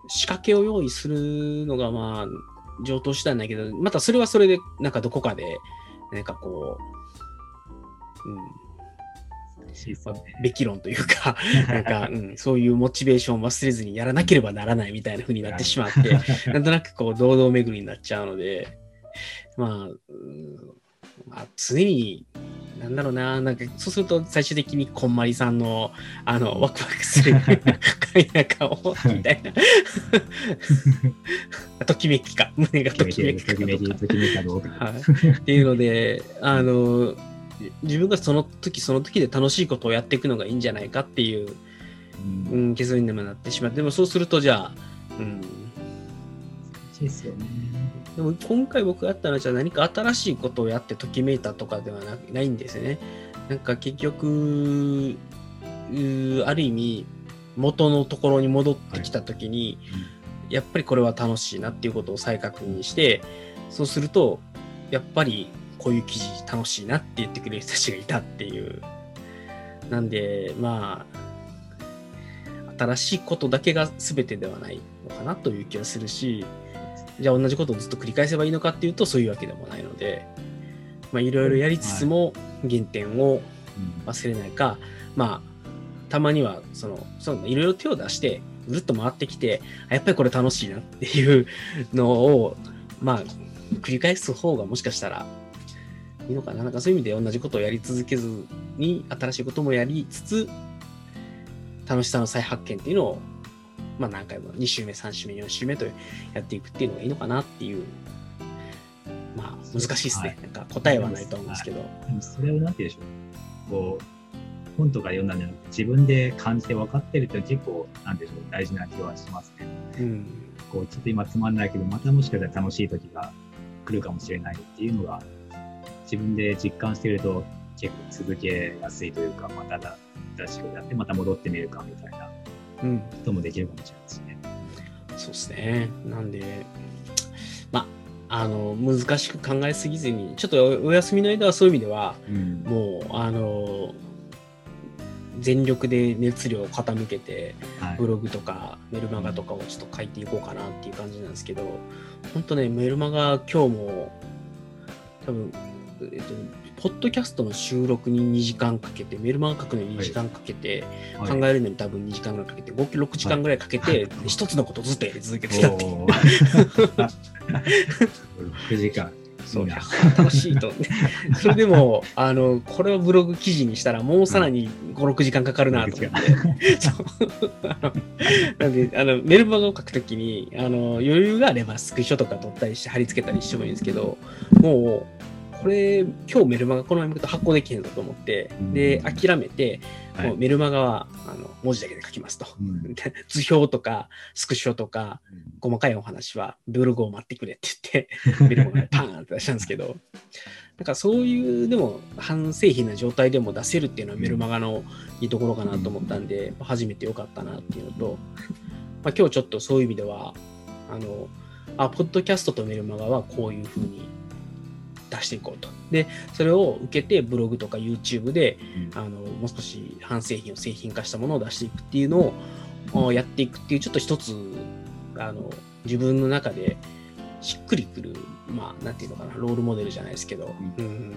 仕掛けを用意するのが、まあ、上等手段だけど、またそれはそれで、なんかどこかで、なんかこう、うん、まあべき論というか、なんか、うん、そういうモチベーションを忘れずにやらなければならないみたいな風になってしまって、なんとなくこう、堂々巡りになっちゃうので、まあ、うんまあ、常に、なんだろうな、なんか、そうすると最終的にこんまりさんの、あの、ワクワクする快な顔みたいな。ときめきか、胸がときめきかときめき、とか。ときめきかどうか。はい、っていうので、あの、自分がその時その時で楽しいことをやっていくのがいいんじゃないかっていう、うんうん、結論にもなってしまって、でもそうするとじゃあ、うん、難しいですよね。でも今回僕がやったのはじゃあ何か新しいことをやってときめいたとかではなないんですよね。なんか結局、ある意味元のところに戻ってきた時に、やっぱりこれは楽しいなっていうことを再確認して、そうすると、やっぱりこういう記事楽しいなって言ってくれる人たちがいたっていう。なんで、まあ、新しいことだけが全てではないのかなという気がするし、じゃあ同じことをずっと繰り返せばいいのかっていうとそういうわけでもないので、まあいろいろやりつつも原点をうん。忘れないか、まあたまにはそのそういろいろ手を出してぐるっと回ってきてあやっぱりこれ楽しいなっていうのをまあ繰り返す方がもしかしたらいいのかな。なんかそういう意味で同じことをやり続けずに新しいこともやりつつ楽しさの再発見っていうのをまあ何回も2週目3週目4週目とやっていくっていうのがいいのかなっていう。まあ難しいですね、はい。なんか答えはないと思うんですけど、でもそれをなんて言うんでしょう。こう、本とか読んだんじゃなくて、自分で感じて分かってるって結構、なんでしょう、大事な気はしますね。うん。こう、ちょっと今つまんないけど、またもしかしたら楽しい時が来るかもしれないっていうのが、自分で実感してると、結構続けやすいというか、まただ新しくやって、また戻ってみるかみたいな。うんこともできるかもしれないですね。そうですね。なんで、まあ、あの、難しく考えすぎずに、ちょっとおお休みの間はそういう意味では、うん。もう、あの、全力で熱量を傾けて、はいブログとかメルマガとかをちょっと書いていこうかなっていう感じなんですけど、本当ね、メルマガ今日も、多分、えっと、ポッドキャストの収録に2時間かけて、メルマガ書くのに2時間かけて、はい考えるのに多分2時間ぐらいかけて、合計6時間ぐらいかけて、一つのことをずっとやり続けてたっていう。おー 6時間。そういいな楽しいと。それでも、あの、これをブログ記事にしたら、もうさらに5、6時間かかるなと思って。なんで、あの、メルマガを書くときに、あの、余裕があればスクショとか撮ったりして貼り付けたりしてもいいんですけど、もう、これ、今日メルマガこのままいくと発行できへんぞと思って、で、諦めて、はい。もうメルマガは、あの、文字だけで書きますと。うん。図表とか、スクショとか、細かいお話はブログを待ってくれって言って、メルマガでパーンって出したんですけど、なんかそういう、でも、半製品な状態でも出せるっていうのはメルマガのいいところかなと思ったんで、初めてよかったなっていうのと、まあ、今日ちょっとそういう意味では、あの、あ、ポッドキャストとメルマガはこういうふうに出していこうと。で、それを受けてブログとか YouTube で、うんあの、もう少し半製品を製品化したものを出していくっていうのをおやっていくっていう、ちょっと一つ、あの、自分の中でしっくりくる、まあ、なんていうのかな、ロールモデルじゃないですけど、うん、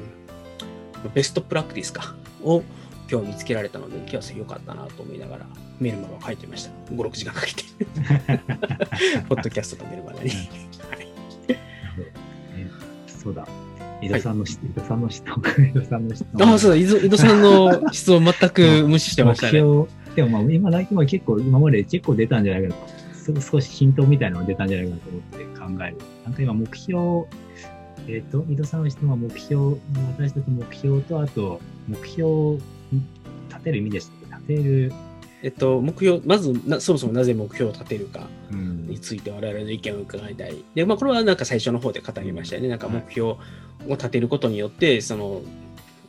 ベストプラクティスか、を今日見つけられたので、今日は良かったなと思いながら、メルマガを書いてました。5、6時間かけて。ポッドキャストとメルマガに。は そうだ。井戸さんのし、井戸さんの質問、井戸さんの質問。ああ、そうだ、井戸さんの質問全く 無視してましたね。目標、でもまあ今、今結構、今まで結構出たんじゃないかな。す少しヒントみたいなのが出たんじゃないかなと思って考える。なんか今目標、えっ、と、井戸さんの質問は目標、私たち目標と、あと、目標を立てる意味でした立てる、えっと、目標、まずな、そもそもなぜ目標を立てるかうん。について我々の意見を伺いたい。で、まあ、これはなんか最初の方で語りましたよね。なんか目標を立てることによって、その、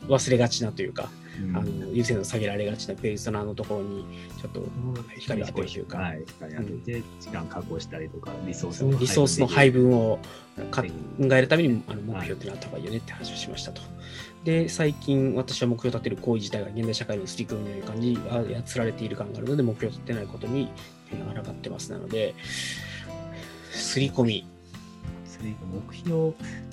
忘れがちなというか、うん。あの優先度下げられがちなペルソナのところにちょっと光を当てるというか、はい、光当てて、時間確保したりとか、リソースリソースの配分分を考えるためにあの目標っていうのはあった方がいいよねって話をしましたと。で、最近私は目標を立てる行為自体が現代社会の刷り込みのような感じがやつられている感があるので、目標を立てないことにえー抗ってますなので、刷り込み。それ目標、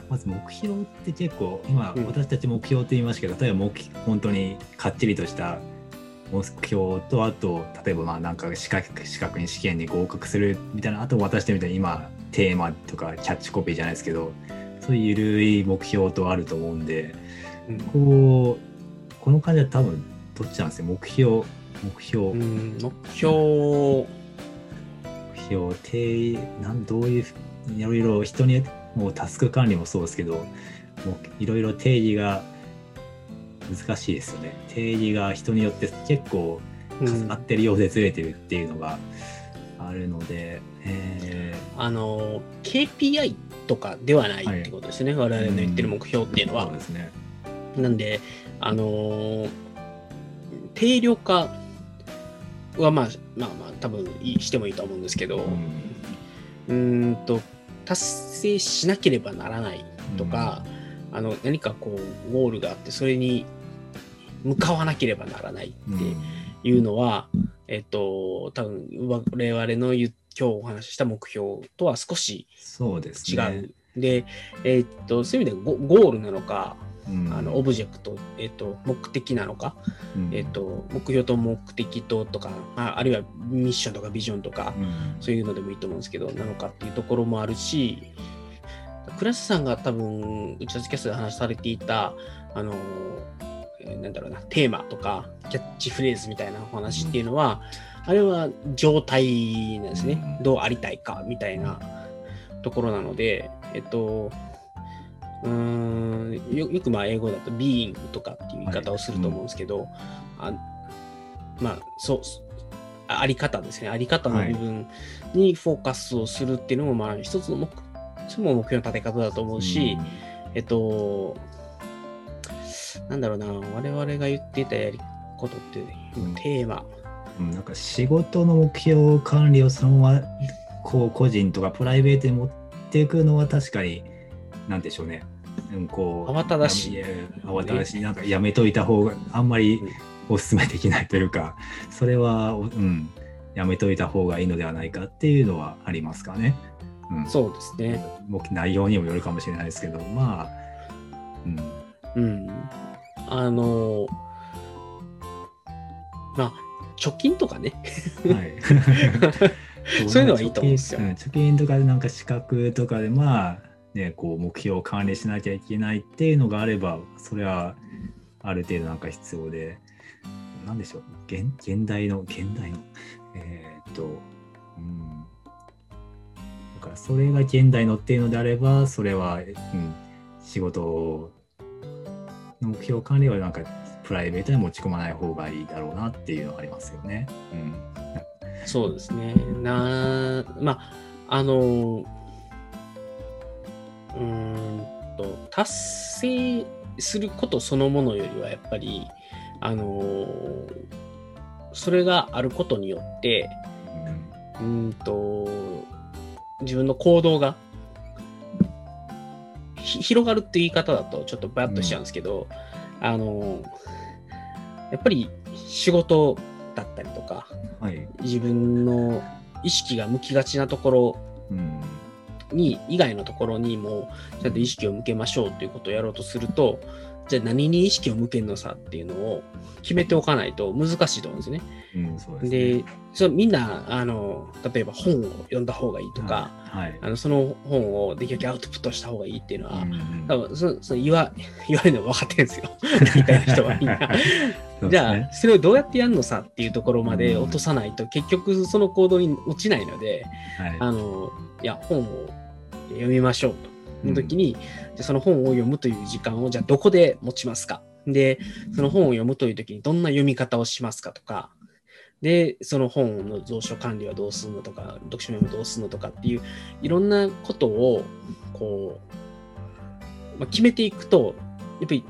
まず目標って結構、今、うん私たち目標って言いましたけど、例えば目本当にかっちりとした目標と、あと、例えばまあなんか資格資格に試験に合格するみたいな、あと私みたいに今、テーマとかキャッチコピーじゃないですけど、そういう緩い目標とあると思うんで、うん。こう、この感じは多分、どっちなんですよ、目標、目標。うん。目標、目標定なんどういういろいろ人にもうタスク管理もそうですけどもういろいろ定義が難しいですよね。定義が人によって結構うん合ってるようでずれてるっていうのがあるので、えあの KPI とかではないってことですね、我々の言ってる目標っていうーのは。そうですねなんで、あのー定量化はまあ、まあまあ、多分いいしてもいいと思うんですけど、うーんと、達成しなければならないとか、あの、何かこう、ゴールがあって、それに向かわなければならないうんっていうのは、えっと、多分我々の今日お話しした目標とは少しそうです違ねう。で、えっと、そういう意味でゴゴールなのか、うん。あのオブジェクト、えっと、目的なのか、うん。えっと、目標と目的ととか、ああるいはミッションとかビジョンとか、うん。そういうのでもいいと思うんですけど、なのかっていうところもあるし、倉瀬さんが多分、打ち合わせキャストで話されていた、あの、えーなんだろうな、テーマとか、キャッチフレーズみたいなお話っていうのは、あれは状態なんですね。うん。どうありたいかみたいなところなので、えっと、うーんよよくまあ英語だと being とかっていう言い方をすると思うんですけど、あまあそうああり方ですね。あり方の部分にフォーカスをするっていうのもまあ一つの目それも目標の立て方だと思うし、えっとなんだろうな。我々が言っていたやりことって、うんテーマ。うん。なんか仕事の目標管理をそのままこう個人とかプライベートに持っていくのは確かに何でしょうね。うん、こう慌ただしいや慌ただしいなんかやめといた方があんまりお勧めできないというかそれは、うん、やめといた方がいいのではないかっていうのはありますかね。うん、そうですね。もう内容にもよるかもしれないですけどまあ、うん、うん。あの、まあ、貯金とかね。はい。そういうのはいいと思うんですよ貯金とかでなんか資格とかでまあねこう目標を管理しなきゃいけないっていうのがあればそれはある程度なんか必要で。なんでしょう。現現代の現代の。えーっとうん。だからそれが現代のっていうのであればそれは、うん、仕事の目標管理はなんかプライベートに持ち込まない方がいいだろうなっていうのはありますよね。うん。そうですね。な、まあ、あの、うーんと、達成することそのものよりは、やっぱり、あの、それがあることによって、うーんと、自分の行動がひ広がるって言い方だとちょっとバッとしちゃうんですけど、あの、やっぱり仕事だったりとか、はい。自分の意識が向きがちなところうん。に、以外のところにも、ちゃんと意識を向けましょうということをやろうとすると、じゃあ何に意識を向けるのさっていうのを決めておかないと難しいと思うんですね。うん、そうですね。で、そうみんな、あの、例えば本を読んだ方がいいとか、はい。あのその本をできるだけアウトプットした方がいいっていうのは、うん多分そそ言わ 言われるの分かってるんですよ。大体の人はみんな。そうじゃあ、それをどうやってやるのさっていうところまで落とさないと、結局その行動に落ちないので、はいあの、いや、本を読みましょうと。の時に、じゃあその本を読むという時間を、じゃあどこで持ちますか？で、その本を読むという時にどんな読み方をしますかとか、で、その本の蔵書管理はどうするのとか、読書メモどうするのとかっていう、いろんなことを、こう、まあ、決めていくと、やっぱり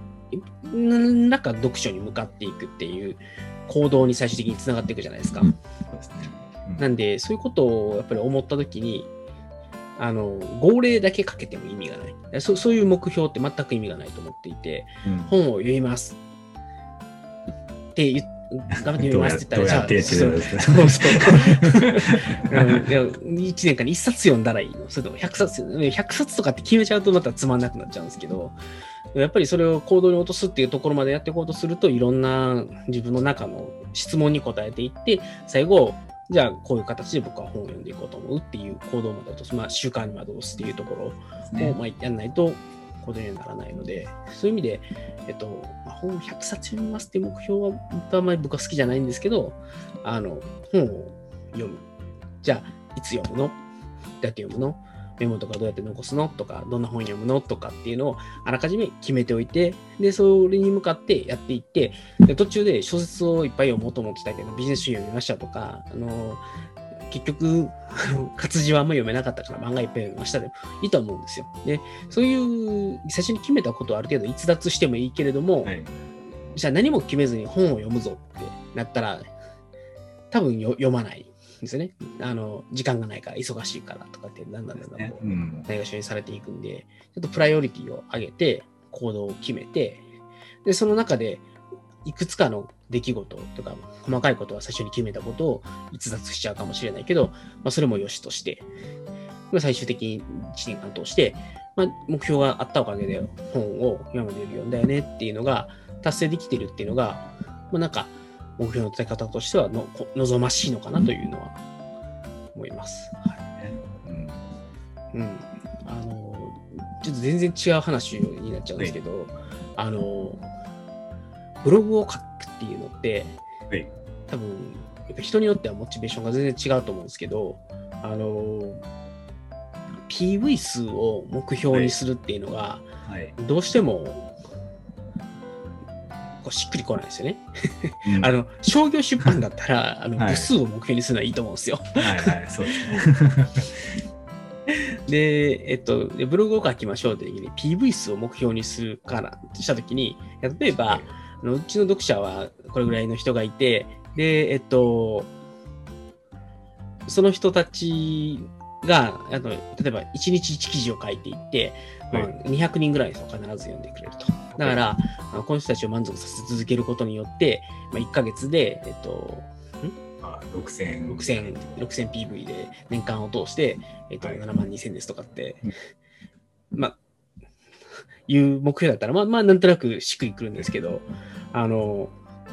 何らか読書に向かっていくっていう行動に最終的につながっていくじゃないですか。なんで、そういうことをやっぱり思ったときに、あの、号令だけかけても意味がない。そそういう目標って全く意味がないと思っていて、うん本を読みますって言っ頑張って読みますって言ったら、じゃあどうやってってそうそう。うんいや1年間に1冊読んだらいいの。それとも100冊、100冊とかって決めちゃうとまたつまんなくなっちゃうんですけど、やっぱりそれを行動に落とすっていうところまでやっていこうとすると、いろんな自分の中の質問に答えていって、最後、じゃあこういう形で僕は本を読んでいこうと思うっていう行動まで落とす、まあ習慣に戻すっていうところを、ね。まあ、やんないと行動にはならないので、そういう意味で、えっと、まあ、本100冊読みますっていう目標は、あんまり僕は好きじゃないんですけど、あの、本を読む。じゃあ、いつ読むの？どうやって読むの？メモとかどうやって残すのとか、どんな本読むのとかっていうのをあらかじめ決めておいて、で、それに向かってやっていって、で途中で小説をいっぱい読もうと思ってたけど、ビジネス書読みましたとか、あの、結局、活字はあんま読めなかったから漫画いっぱい読みましたでもいいと思うんですよ。で、そういう、最初に決めたことはある程度逸脱してもいいけれども、はい。じゃあ何も決めずに本を読むぞってなったら、多分よ読まないんですよね。あの、時間がないから、忙しいからとかって、だんだんだんだん。ないがしろにされていくんで、ちょっとプライオリティを上げて、行動を決めて、で、その中で、いくつかの出来事とか、細かいことは最初に決めたことを逸脱しちゃうかもしれないけど、まあ、それも良しとして、まあ最終的に1年間通して、まあ、目標があったおかげで本を今までより読んだよねっていうのが達成できてるっていうのが、まあ、なんか目標の立て方としてはのこ望ましいのかなというのは思います。はい。うん。うん、あのちょっと全然違う話になっちゃうんですけど、あのブログを書くっていうのって、はい。多分やっぱ人によってはモチベーションが全然違うと思うんですけどあの PV 数を目標にするっていうのが、はい。どうしてもこうしっくりこないですよね。うんあの商業出版だったらあのはい部数を目標にするのはいいと思うんですよ。はいはい、そうですね。で、えっと、でブログを書きましょうって時に PV 数を目標にするからしたときに、例えば、はいあのうちの読者はこれぐらいの人がいて、で、えっと、その人たちが、あの例えば1日1記事を書いていって、まあはい200人ぐらいの人が必ず読んでくれると。だから、この人たちを満足させ続けることによって、まあ、1ヶ月で、えっと、あ6000。6000、6000 PV で年間を通して、えっと、はい。7万2000ですとかってうん、まあ、いう目標だったら、まあ、まあ、なんとなくしっくりくるんですけど、あの、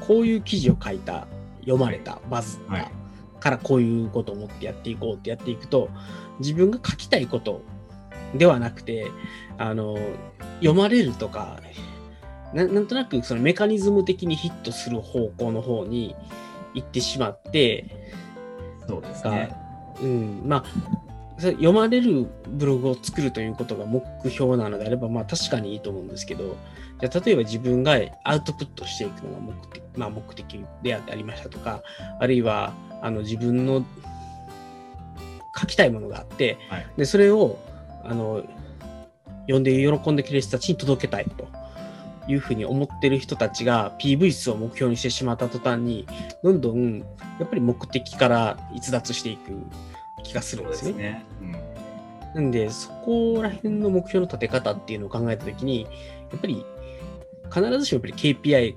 こういう記事を書いた、読まれた、バズった、はい。からこういうことを思ってやっていこうってやっていくと、自分が書きたいことではなくて、あの、読まれるとか、ななんとなくそのメカニズム的にヒットする方向の方に行ってしまって、そうですね。うん、まあ、読まれるブログを作るということが目標なのであれば、まあ確かにいいと思うんですけど、じゃあ例えば自分がアウトプットしていくのが目的,、まあ、目的でありましたとか、あるいはあの自分の書きたいものがあって、はいでそれをあの読んで喜んでくれる人たちに届けたいというふうに思ってる人たちが PV 数を目標にしてしまった途端に、どんどんやっぱり目的から逸脱していく気がするんですね。ね。うんなんで、そこら辺の目標の立て方っていうのを考えたときに、やっぱり必ずしもやっぱり KPI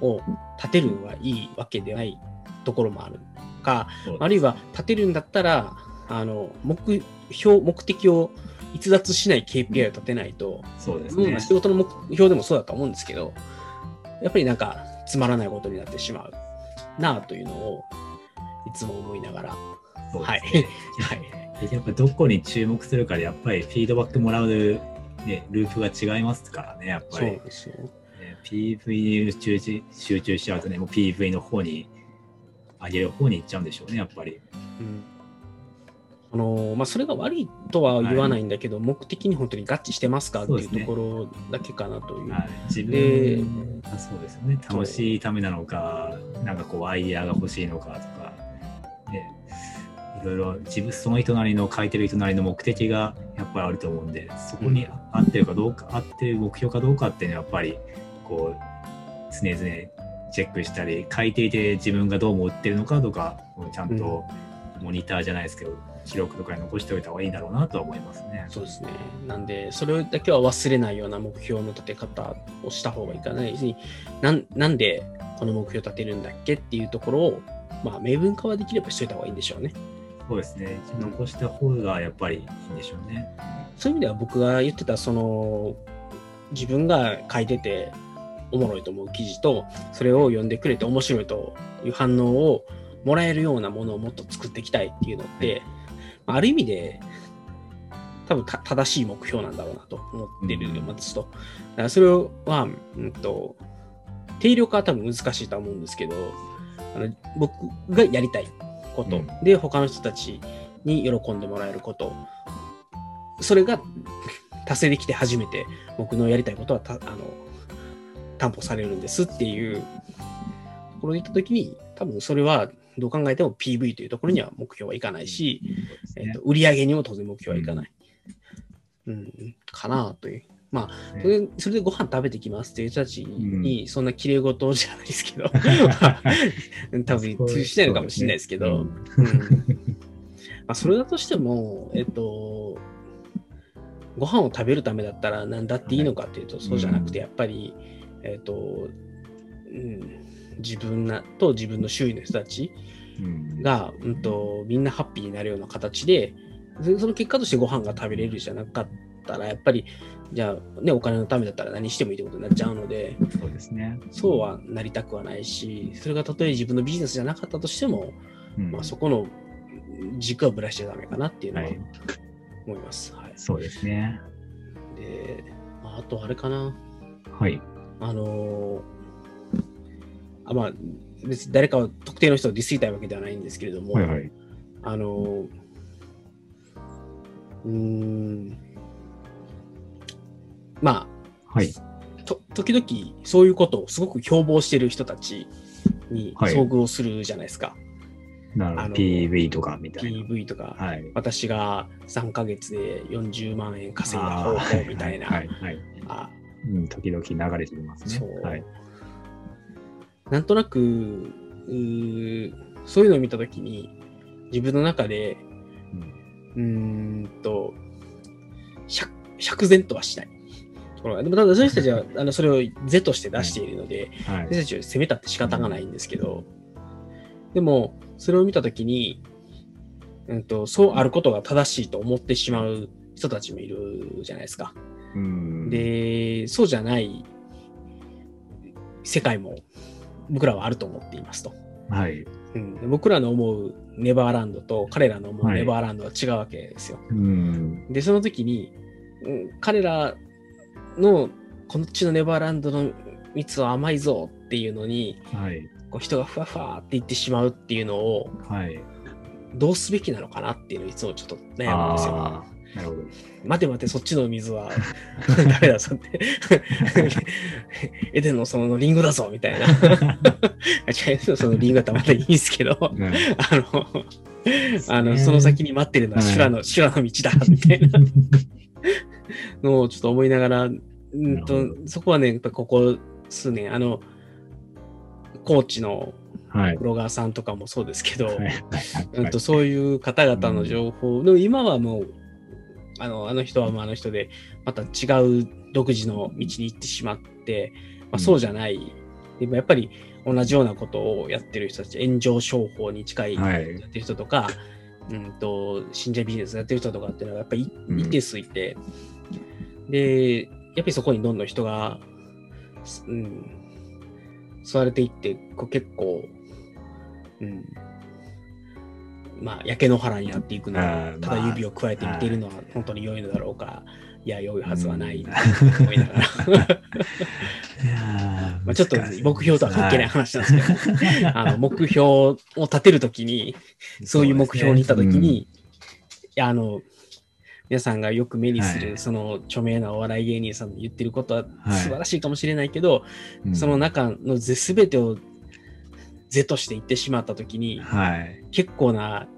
を立てるのはいいわけではないところもあるか、あるいは立てるんだったら、あの目標、目的を逸脱しない KPI を立てないと、そうですね。仕事の目標でもそうだと思うんですけど、やっぱりなんかつまらないことになってしまうなあというのをいつも思いながら、そうはい。はい。やっぱどこに注目するかでやっぱりフィードバックもらう、ね、ループが違いますからね、やっぱり。そうですよ。ね PV に集中集中しちゃうとね、もう PV の方に、上げる方に行っちゃうんでしょうね、やっぱり。うんあのまあ、それが悪いとは言わないんだけど、目的に本当に合致してますかっていうところだけかなという。はい、自で分がそうですよね、楽しいためなのか、なんかこう、アイデアが欲しいのかとか、ね、いろいろ自分、その人なりの、書いてる人なりの目的がやっぱりあると思うんで、そこに合ってるかどうか、合ってる目標かどうかっていうのは、やっぱり、こう、常々チェックしたり、書いていて自分がどう思ってるのかとか、ちゃんとモニターじゃないですけど、記録とかに残しておいた方がいいんだろうなとは思いますね。そうですね。なんで、それだけは忘れないような目標の立て方をした方がいいかないし、なんなんでこの目標立てるんだっけっていうところを、まあ、明文化はできればしといた方がいいんでしょうね。そうですね。残した方がやっぱりいいんでしょうね。そういう意味では僕が言ってた、その、自分が書いてておもろいと思う記事と、それを読んでくれて面白いという反応をもらえるようなものをもっと作っていきたいっていうのって、ある意味で、多分正しい目標なんだろうなと思ってるんですと。だからそれは、うんと、定量化は多分難しいと思うんですけど、あの僕がやりたいこと、うん。で、他の人たちに喜んでもらえること、それが達成できて初めて僕のやりたいことはたあの担保されるんですっていうところに行ったときに、多分それはどう考えても PV というところには目標はいかないし、そうですね。えっと売り上げにも当然目標はいかない。うん、かなという。まあ、それそれでご飯食べてきますっていう人たちに、そんな綺麗事じゃないですけど、多分通じないのかもしれないですけど、うん。まあ、それだとしても、えっと、ご飯を食べるためだったら何だっていいのかっていうと、そうじゃなくて、やっぱり、えっと、うん、自分なと自分の周囲の人たちうんが、うん、とみんなハッピーになるような形で、でその結果としてご飯が食べれるじゃなかったら、やっぱり、じゃあ、ね、お金のためだったら何してもいいってことになっちゃうので、そうですね。そうはなりたくはないし、それがたとえ自分のビジネスじゃなかったとしても、うんまあ、そこの軸はぶらしちゃダメかなっていうのははい思います。はいそうですね。で、まあ、あとあれかな。はい。あのーあまあ、別に誰かを特定の人をディスりたいわけではないんですけれども、はいはい。あのーうーん、まはい。あ、と時々そういうことをすごく標榜してる人たちにはい遭遇するじゃないですか。なるほど。あの PV とかみたいな。PV とか、はい。私が3ヶ月で40万円稼いだ方法みたいな。はい。はい。あうん、時々流れてますね。そうはい。なんとなく、そういうのを見たときに、自分の中で、うーんと、釈釈然とはしない。ところがでも、ただ、そういう人たちは、あのそれを是として出しているので、はい。私たちを責めたって仕方がないんですけど、でも、それを見たときに、うんと、そうあることが正しいと思ってしまう人たちもいるじゃないですか。うん、で、そうじゃない世界も僕らはあると思っていますと。はい。うん、で僕らの思うネバーランドと彼らの思うはいネバーランドは違うわけですよ。うん。で、その時に、うん彼らのこっちのネバーランドの蜜は甘いぞっていうのに、はい。こう人がふわふわって言ってしまうっていうのをはい。どうすべきなのかなっていうのをいつもちょっと悩むんですよ。ああ、なるほど。待て待て、そっちの水は。ダメだぞって。エデンの園のリンゴだぞみたいな。違う、そのリンゴだったらまたいいんですけど、あうん。の、あの、その先に待ってるのは修羅の、修羅の道だ、みたいな。のをちょっと思いながら、うんなと、そこはね、やっぱここ数年、あの、コーチのはい。ブロガーさんとかもそうですけど、はい。はい。うんとそういう方々の情報。の、今はもうあのあの人はもうあの人でまた違う独自の道に行ってしまって、まあ、そうじゃない、でもやっぱり同じようなことをやってる人たち炎上商法に近いやはい。ってる人とか、うん、と信者ビジネスやってる人とかっていうのはやっぱりうん。一定数いて、でやっぱりそこにどんどん人が、うん、吸われていってこう結構、うん、まあ焼け野原になっていくのあをーただまあ指を加えて見ているのは本当に良いのだろうか、いや良いはずはないうん。と思いながら。まあちょっと目標とは関係ない話なんですけど、あの目標を立てるときにそういう目標に行ったときに、あの、皆さんがよく目にする、はい。その著名なお笑い芸人さんの言ってることははい。素晴らしいかもしれないけど、うん。その中のすべてを是として言ってしまったときに、はい。結構な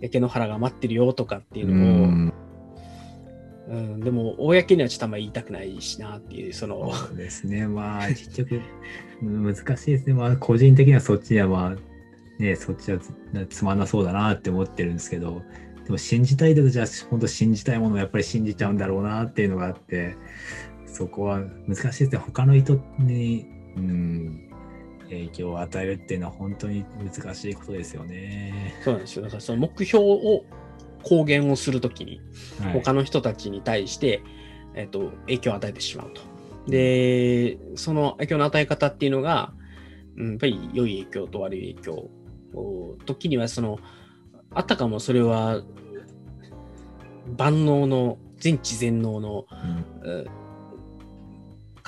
焼け野原が待ってるよとかっていううのを、んうん、でも、公にはちょっとあんまり言いたくないしなっていう、その、そうですね。まあ、結局、うん難しいですね。まあ、個人的にはそっちには、まあ、ね、そっちはつつまんなそうだなって思ってるんですけど、でも信じたいだと、じゃあ、本当信じたいものをやっぱり信じちゃうんだろうなっていうのがあって、そこは難しいですね。他の人に、うん、影響を与えるっていうのは本当に難しいことですよね。そうなんですよ。だからその目標を公言をするときに、はい、他の人たちに対して、えっと、影響を与えてしまうと。で、その影響の与え方っていうのが、うん、やっぱり良い影響と悪い影響。時にはその、あたかもそれは万能の、全知全能の、うんうん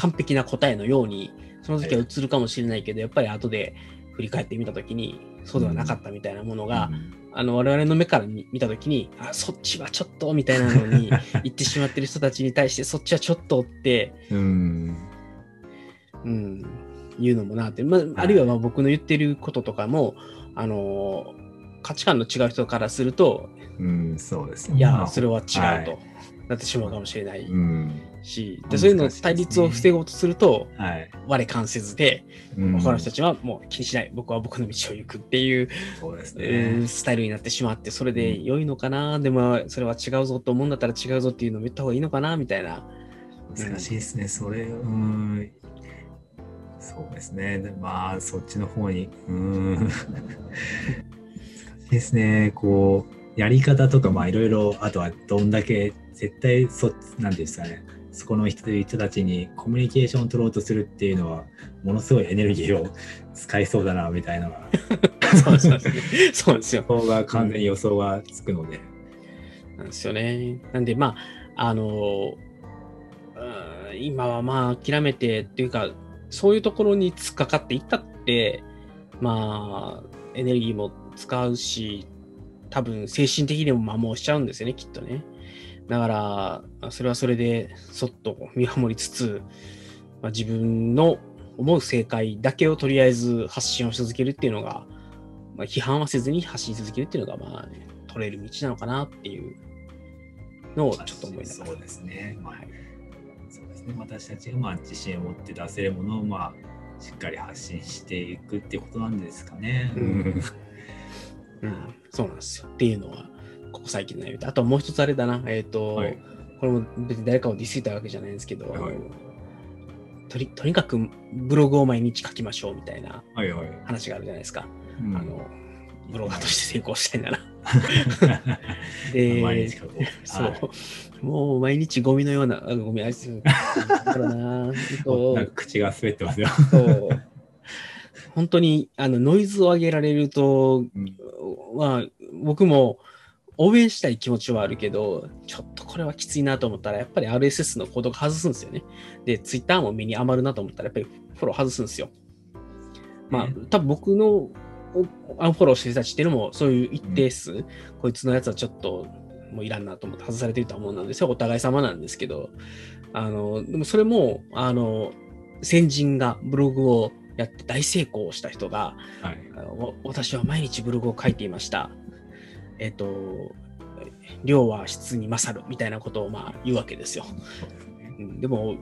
完璧な答えのように、その時は映るかもしれないけど、やっぱり後で振り返ってみたときに、そうではなかったみたいなものが、うん。あの我々の目から見見たときに、あ、そっちはちょっとみたいなのに 言ってしまってる人たちに対して、そっちはちょっとって、うん。うん、言うのもなって、まあ、あるいはまあ僕の言ってることとかも、あの価値観の違う人からすると、うん、そうですね。いや、まあそれは違うはい。となってしまうかもしれない。うん。し、でそういうの対立を防ごうとすると、はい。我関せずで、うん他の人たちはもう気にしない、僕は僕の道を行くっていう、そうですえーね。スタイルになってしまって、それで良いのかな、でもそれは違うぞと思うんだったら違うぞっていうのを言った方がいいのかな？みたいな。難しいですね。それ、うん。そうですね。でまあ、そっちの方に、うん。難しいですね。こう、やり方とか、まあ、いろいろ、あとはどんだけ、絶対、そ、なんていうんですかね。そこの人人たちにコミュニケーションを取ろうとするっていうのは、ものすごいエネルギーを 使いそうだな、みたいなそうそうそうそうですよ。が完全に予想がつくので。なんですよね。なんで、まあ、あの、うん今はまあ諦めてっていうか、そういうところに突っかかっていったって、まあ、エネルギーも使うし、多分精神的にも摩耗しちゃうんですよね、きっとね。だから、それはそれで、そっと見守りつつ、まあ、自分の思う正解だけをとりあえず発信をし続けるっていうのが、まあ、批判はせずに発信し続けるっていうのが、まあ、取れる道なのかなっていうのをちょっと思いながら。そうですね。まあはいそうですね。私たちがまあ自信を持って出せるものをまあしっかり発信していくっていうことなんですかね。うんうん、そうなんですよ。っていうのは、ここ最近の悩みで。あともう一つあれだな。えっ、と、はいこれも別に誰かをディスいたわけじゃないんですけど、はいとりとにかくブログを毎日書きましょうみたいなはいはい。話があるじゃないですか。うんあのブロガーとして成功したいなら。で、毎日書こう。そう、はいもう毎日ゴミのような、あゴミあいつ、だからな、えっとな口が滑ってますよ。そう本当にあのノイズを上げられると、うんまあ、僕も応援したい気持ちはあるけど、ちょっとこれはきついなと思ったら、やっぱり RSS のコードが外すんですよね。で、Twitter も目に余るなと思ったら、やっぱりフォロー外すんですよ。まあね、多分僕のおアンフォローしてる人たちっていうのも、そういう一定数、こいつのやつはちょっともういらんなと思って外されてるとは思うんですよ。お互い様なんですけど、あの、でもそれも、あの、先人がブログをやって大成功した人が、はい。私は毎日ブログを書いていました。えっ、と、量は質に勝るみたいなことをまあ言うわけですよ。うんでも、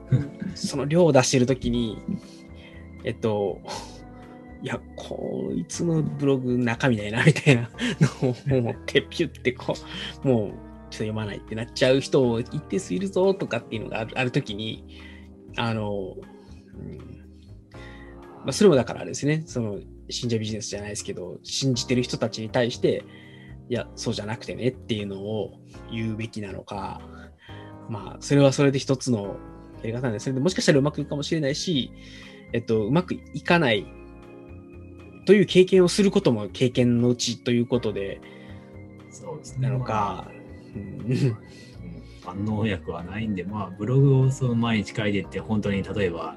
その量を出してるときに、えっと、いや、こいつのブログ中身ないなみたいなのを思って、ピュってこう、もうちょっと読まないってなっちゃう人を一定数いるぞとかっていうのがあるあるときに、あの、うんまあ、それもだからですね、その信者ビジネスじゃないですけど、信じてる人たちに対して、いや、そうじゃなくてねっていうのを言うべきなのか、まあ、それはそれで一つのやり方なんですそれでもしかしたらうまくいくかもしれないし、えっと、うまくいかないという経験をすることも経験のうちということで、そうですね。なのか、万能薬はないんで、まあ、ブログをその毎日書いていって、本当に例えば、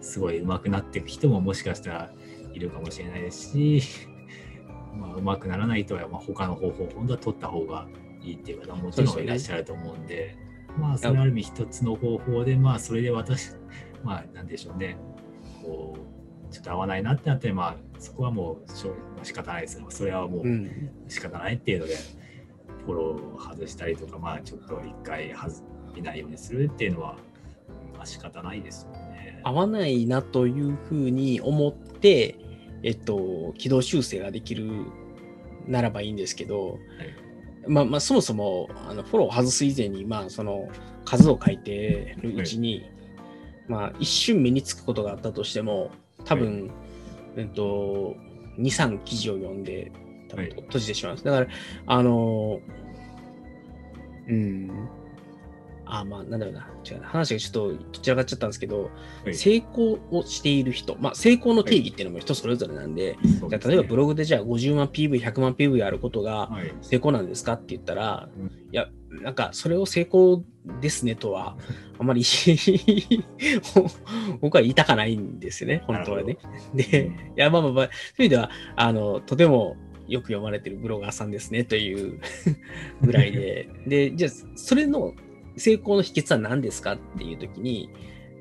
すごい上手くなっていく人ももしかしたらいるかもしれないですし、まあ、上手くならない人は、まあ、他の方法を本当は取った方がいいっていう方ももちろんいらっしゃると思うんで、まあ、それはある意味一つの方法で、まあ、それで私、まあ、なんでしょうね、こう、ちょっと合わないなってなって、まあ、そこはもうしょ仕方ないですよ。それはもう、うん、仕方ないっていうので、フォローを外したりとか、まあちょっと一回はず見ないようにするっていうのは、まあ仕方ないですよね。合わないなというふうに思って、えっと、軌道修正ができるならばいいんですけど、まあまあ、そもそもあのフォローを外す以前に、まあ、その数を書いてるうちに、まあ、一瞬目につくことがあったとしても、多分、えっと、2、3記事を読んで、多分はい。閉じてしまいます。だから、あの、うん、あ、まあ、なんだろうな、違うな、話がちょっとどちらかっちゃったんですけど、はい。成功をしている人、まあ、成功の定義っていうのも人それぞれなんで、じゃあ例えばブログでじゃあ50万 PV、100万 PV あることがはい。成功なんですかって言ったら、うん。いや、なんかそれを成功ですねとは、あまり 僕は言いたかないんですよね、本当はね。で、いや、まあまあまあ、そういう意味では、あの、とてもよく読まれてるブロガーさんですねというぐらいで、で、じゃあ、それの成功の秘訣は何ですかっていうときに、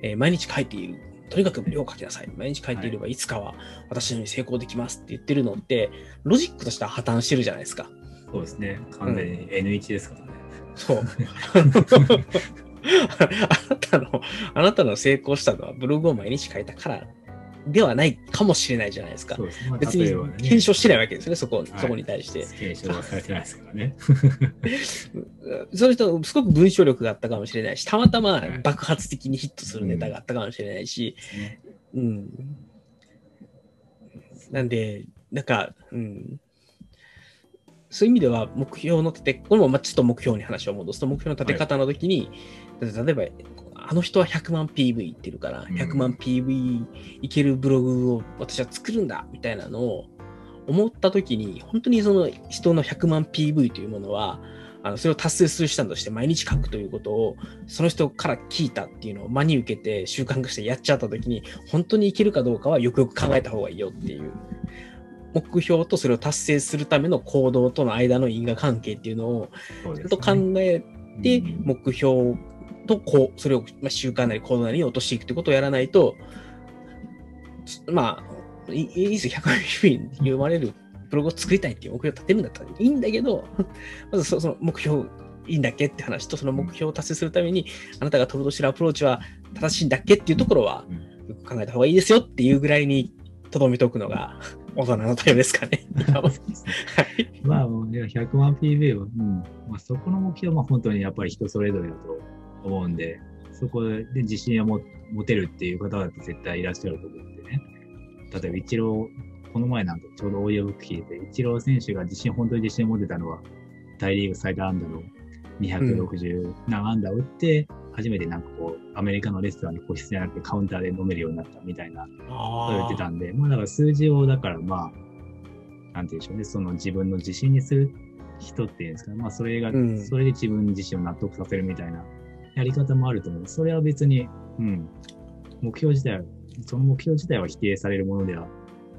えー毎日書いている。とにかく量を書きなさい。毎日書いていればいつかは私のように成功できますって言ってるのって、ロジックとしては破綻してるじゃないですか。そうですね。完全に N1 ですからね。そう。あなたの、あなたの成功したのはブログを毎日書いたからではないかもしれないじゃないですかすね。まあ別に検証してないわけですよね、そこ、いそこに対して。検証はされてないですからね。その人、すごく文章力があったかもしれないし、たまたまはい爆発的にヒットするネタがあったかもしれないし、うん。なんで、なんか、うん。そういう意味では、目標の立て、これもまあちょっと目標に話を戻すと、目標の立て方の時に、例えば、あの人は100万 PV いってるから、うん。100万 PV いけるブログを私は作るんだみたいなのを思った時に、本当にその人の100万 PV というものは、あのそれを達成する手段として毎日書くということをその人から聞いたっていうのを真に受けて習慣化してやっちゃった時に本当にいけるかどうかはよくよく考えた方がいいよっていう目標とそれを達成するための行動との間の因果関係っていうのをちゃんと考えてうん。目標とこうそれをまあ習慣なり行動なりに落としていくってことをやらないとつまあいいいですよ。100万 PV に読まれるブログを作りたいっていう目標を立てるんだったらいいんだけど まずそその目標いいんだっけって話とその目標を達成するためにあなたが取ろうとしてるアプローチは正しいんだっけっていうところはうん。よく考えた方がいいですよっていうぐらいにとどめておくのが 大人の対応ですかね。まあ、もうね100万 PV は、うん。まあ、そこの目標は本当にやっぱり人それぞれだと思うんで、そこで自信を持持てるっていう方は絶対いらっしゃると思うんでね。例えば、イチロー、この前なんかちょうどオーディオブック聞いて、イチロー選手が自信、本当に自信を持ってたのは、大リーグ最多安打の260何安打を打って、初めてなんかこう、アメリカのレストランに個室じゃなくてカウンターで飲めるようになったみたいなそう言ってたんで、まあだから数字を、だからまあ、なんていうんでしょうね、その自分の自信にする人っていうんですかね、まあそれが、うん。それで自分自身を納得させるみたいなやり方もあると思う。それは別に、うん、目標自体は、その目標自体は否定されるものでは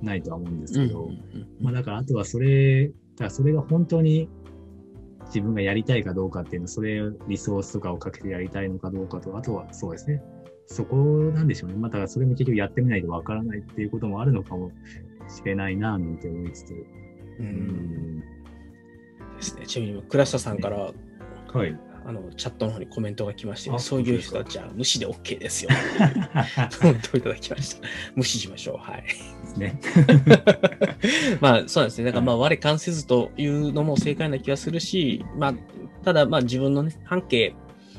ないとは思うんですけど、まあだからあとはそれ、だからそれが本当に自分がやりたいかどうかっていうの、それリソースとかをかけてやりたいのかどうかと、あとはそうですね。そこなんでしょうね。まあだからそれも結局やってみないとわからないっていうこともあるのかもしれないな、なんて思いつつ。ううんん。ですね。ちなみに、倉下さんから、はい。あの、チャットの方にコメントが来まして、あそういう人たちは無視で OK ですよ。コメントをいただきました。無視しましょう。はい。ですね。まあ、そうですね。だから、まあ、我関せずというのも正解な気がするし、まあ、ただ、まあ、自分のね、半径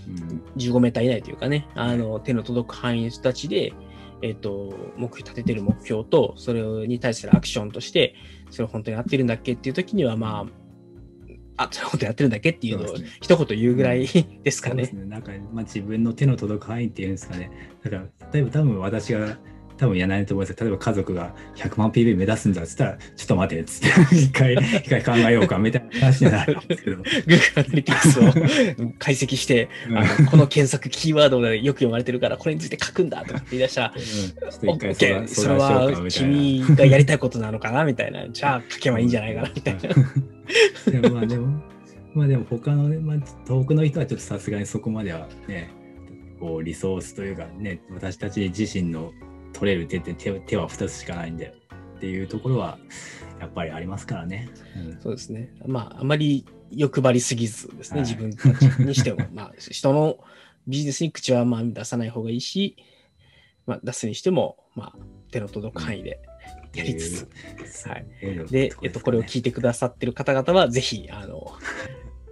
うん15メーター以内というかね、あの、手の届く範囲の人たちで、えっ、と、目標、立ててる目標と、それに対するアクションとして、それを本当に合ってるんだっけっていう時には、まあ、あ、そういうことやってるんだっけっていうのを一言言うぐらいですかね。そうですね。なんか、まあ、自分の手の届く範囲っていうんですかね。だから、例えば多分私が、多分やらないと思うんです例えば家族が100万 PV 目指すんだっつったら、ちょっと待てっつって、一回、一回考えようかみたいな話になるんですけど。Google Analytics を 解析して、あのこの検索キーワードでよく読まれてるから、これについて書くんだとかって言い出したら、うんちょっと一回 OK 相談それは。君がやりたいことなのかなみたいな。じゃあ書けばいいんじゃないかなみたいな。でもまあでも、まあでも他のね、まあ、遠くの人はちょっとさすがにそこまではね、こうリソースというかね、私たち自身の取れる手って手手は2つしかないんでっていうところはやっぱりありますからね。うんそうですね。まあ、あまり欲張りすぎずですね、はい自分たちにしても。まあ、人のビジネスに口はまあ出さない方がいいし、まあ、出すにしても、まあ、手の届く範囲でやりつつ、はい。で、えっと、これを聞いてくださってる方々は、ぜひ、あの、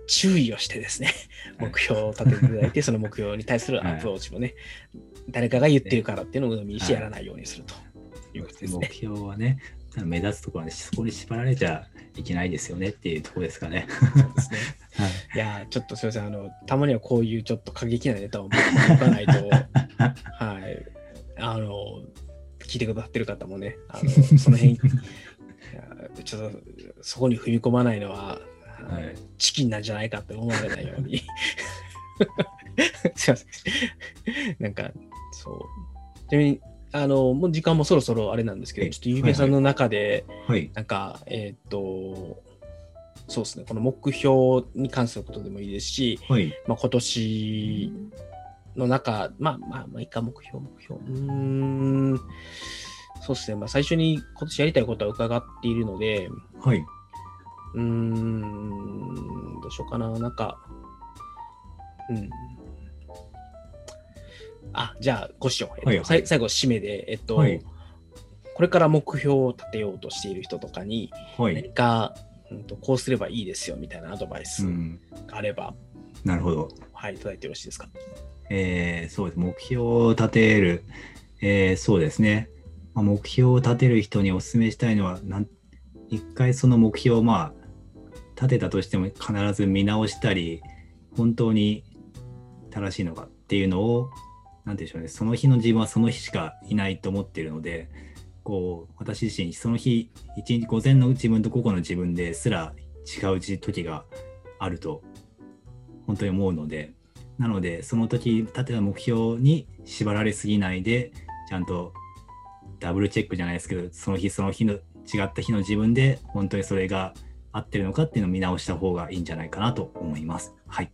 注意をしてですね、目標を立てていただいて、その目標に対するアプローチもね、誰かが言ってるからっていうのを鵜呑みにしてやらないようにするとい。うことですね。目標はね、目立つところで、そこに縛られちゃいけないですよねっていうところですかね。そうですね。はい、いやちょっとすみません、あの、たまにはこういうちょっと過激なネタを持っておかないと、はい、あの、聞いてくださってる方もね、あのその辺、ちょっとそこに踏み込まないのは、はい、チキンなんじゃないかって思われないように。すいません。なんか、そう。ちなみに、あの、もう時間もそろそろあれなんですけど、ちょっとゆうべさんの中で、はい、なんか、えっ、と、そうですね、この目標に関することでもいいですし、はい、まあ、今年の中、まあまあ、まあ、いいか、目標、目標。うん、そうですね、まあ、最初に今年やりたいことは伺っているので、はい。うーん、どうしようかな、なんか、うん。あ、じゃあ、ごしよう。えっと、はいはい、最後、締めで、えっと、はい、これから目標を立てようとしている人とかに、何か、はい、うんと、こうすればいいですよみたいなアドバイスがあれば、うん、なるほど。はい、いただいてよろしいですか？えー、そうです。目標を立てる、えー、そうですね。まあ、目標を立てる人にお勧めしたいのは、なん一回その目標をまあ立てたとしても必ず見直したり、本当に正しいのかっていうのを、なんでしょうね、その日の自分はその日しかいないと思っているので、こう、私自身、その日、一日午前の自分と午後の自分ですら違う時があると、本当に思うので、なので、その時立てた目標に縛られすぎないで、ちゃんとダブルチェックじゃないですけど、その日その日の違った日の自分で、本当にそれが合ってるのかっていうのを見直した方がいいんじゃないかなと思います。はい。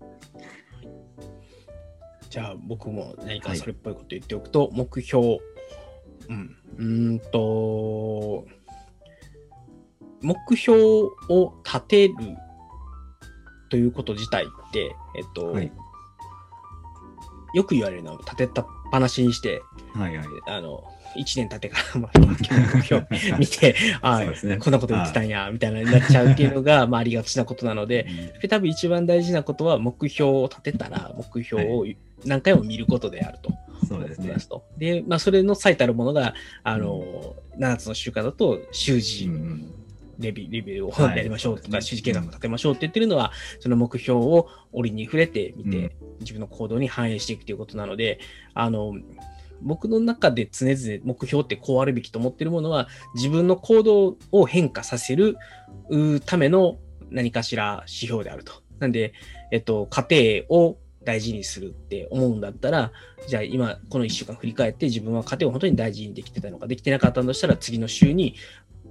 じゃあ僕も何かそれっぽいこと言っておくと、はい、目標、うん、うんと、目標を立てるということ自体って、えっと、はい、よく言われるのは立てたっぱなしにして、はいはい、あの、1年経ってから、まあ、目標見て、あ、ね、こんなこと言ってたんや、みたいなになっちゃうっていうのが、まあ、ありがちなことなので、うん、多分一番大事なことは、目標を立てたら、目標を何回も見ることであると。そうですね。で、まあ、それの最たるものが、あの、うん、7つの習慣だと、習字、うんレビレビューをやりましょうとか、指示計画を立てましょうって言ってるのは、その目標を折に触れてみて、自分の行動に反映していくということなので、あの、僕の中で常々目標ってこうあるべきと思ってるものは、自分の行動を変化させるための何かしら指標であると。なんで、えっと、家庭を大事にするって思うんだったら、じゃあ今この1週間振り返って自分は家庭を本当に大事にできてたのか、できてなかったんだとしたら次の週に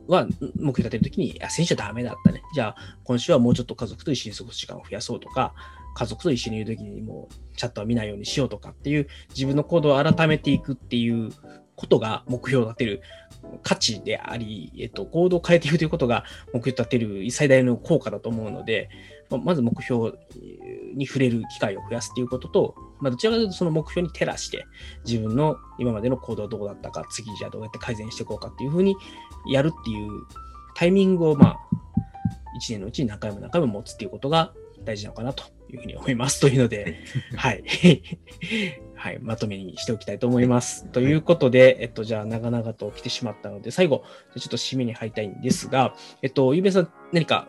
は目標立てるときに、あ、先週はダメだったね。じゃあ今週はもうちょっと家族と一緒に過ごす時間を増やそうとか、家族と一緒にいるときにもうチャットは見ないようにしようとかっていう自分の行動を改めていくっていうことが目標を立てる価値であり、えっと、行動を変えていくということが目標を立てる最大の効果だと思うので、まず目標に触れる機会を増やすということと、まあ、どちらかというとその目標に照らして、自分の今までの行動はどうだったか、次じゃあどうやって改善していこうかっていうふうにやるっていうタイミングを、まあ、1年のうちに何回も何回も持つっていうことが大事なのかなというふうに思います。というので、はい。はい、まとめにしておきたいと思います。ということで、えっと、じゃあ、長々と来てしまったので、最後、ちょっと締めに入りたいんですが、えっと、ゆうべさん、何か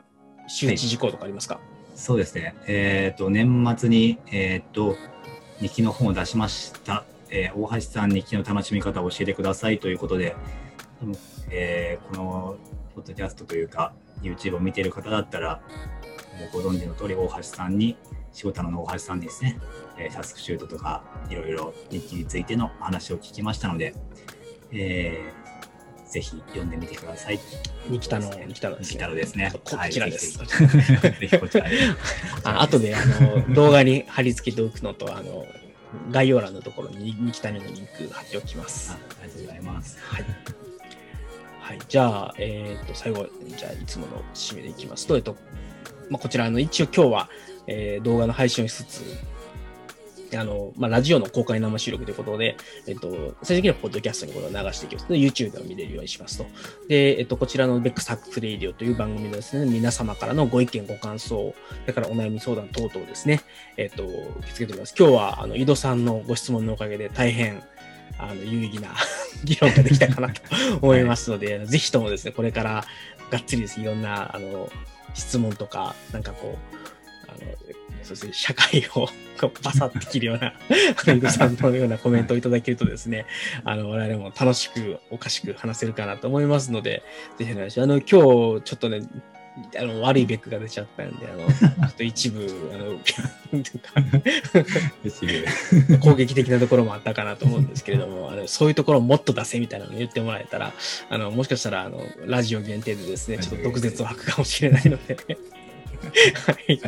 周知事項とかありますか、はい、そうですね。えっ、と、年末に、えっ、と、日記の本を出しました。えー、大橋さん、日記の楽しみ方を教えてくださいということで、えー、このポッドキャストというか、YouTube を見ている方だったら、ご存知の通り、大橋さんに、仕事の大橋さんですね、えー、タスクシュートとか、いろいろ日記についての話を聞きましたので、えー、ぜひ読んでみてください。ニキタの、ニキタのですね。ニキですね。こちらです。ぜひこちらで。あ後で、あの、動画に貼り付けておくのと、あの、概要欄のところにニキタのリンク貼っておきます。ありがとうございます。はい。はい、じゃあ、えっ、ー、と、最後、じゃあ、いつもの締めでいきますと、えっと、まあ、こちら、の、一応今日は、えー、動画の配信をしつつ、あの、まあ、ラジオの公開生収録ということで、えっと、最終的にはポッドキャストにこれを流していきます。で、YouTube でも見れるようにしますと。で、えっと、こちらの beck's Hacks Radio という番組でですね、皆様からのご意見、ご感想、それからお悩み相談等々ですね、えっと、受け付けております。今日は、あの、井戸さんのご質問のおかげで大変、あの、有意義な 議論ができたかなと思いますので、はい、ぜひともですね、これからがっつりです、いろんな、あの、質問とか、なんかこう、あの、そして、社会を バサッと切るような、井戸さんのようなコメントをいただけるとですね、あの、我々も楽しく、おかしく話せるかなと思いますので、ぜひお願いします。あの、今日、ちょっとね、あの悪いベックが出ちゃったんで、あの、ちょっと一部、あの、攻撃的なところもあったかなと思うんですけれども、あのそういうところをもっと出せみたいなのを言ってもらえたら、あの、もしかしたら、あの、ラジオ限定でですね、ちょっと毒舌を吐くかもしれないので、はい。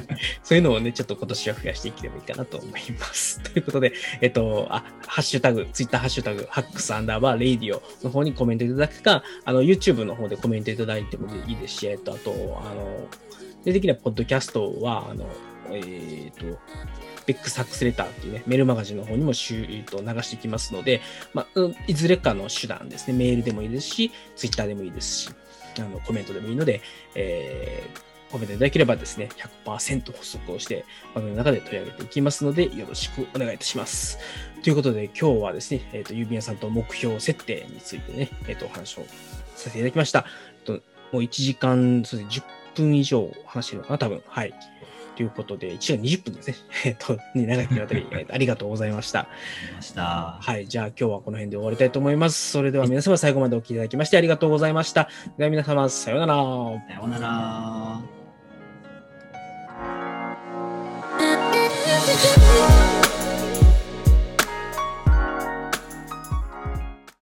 そういうのをね、ちょっと今年は増やしていければいいかなと思います。ということで、えっと、あ、ハッシュタグ、ツイッターハッシュタグ、ハックスアンダーバーレイディオの方にコメントいただくか、あの、YouTube の方でコメントいただいてもいいですし、えっと、あと、あの、できれば、ポッドキャストは、あの、えっ、と、ベックサックスレターっていうね、メールマガジンの方にもしゅ、えー、と流していきますので、まあ、いずれかの手段ですね、メールでもいいですし、ツイッターでもいいですし、あのコメントでもいいので、えー、褒めてい。ただければですね、100%補足をして番組の中で取り上げてい。きますので、よろしくお願い。いたします。とい。うことで、今日はですね、えっ、ー、と、郵便屋さんと目標設定につい。てね、えっ、ー、と、お話をさせていただきました。ともう1時間、そうで、10分以上話してるのかな、多分。はい。とい。うことで、1時間20分ですね。えっと、長きにわたり、ありがとうございました。ました。はい。じゃあ今日はこの辺で終わりたい。と思います。それでは皆様最後までお聞きいただきましてありがとうござい。ました。では皆様、さようなら。さようなら。you.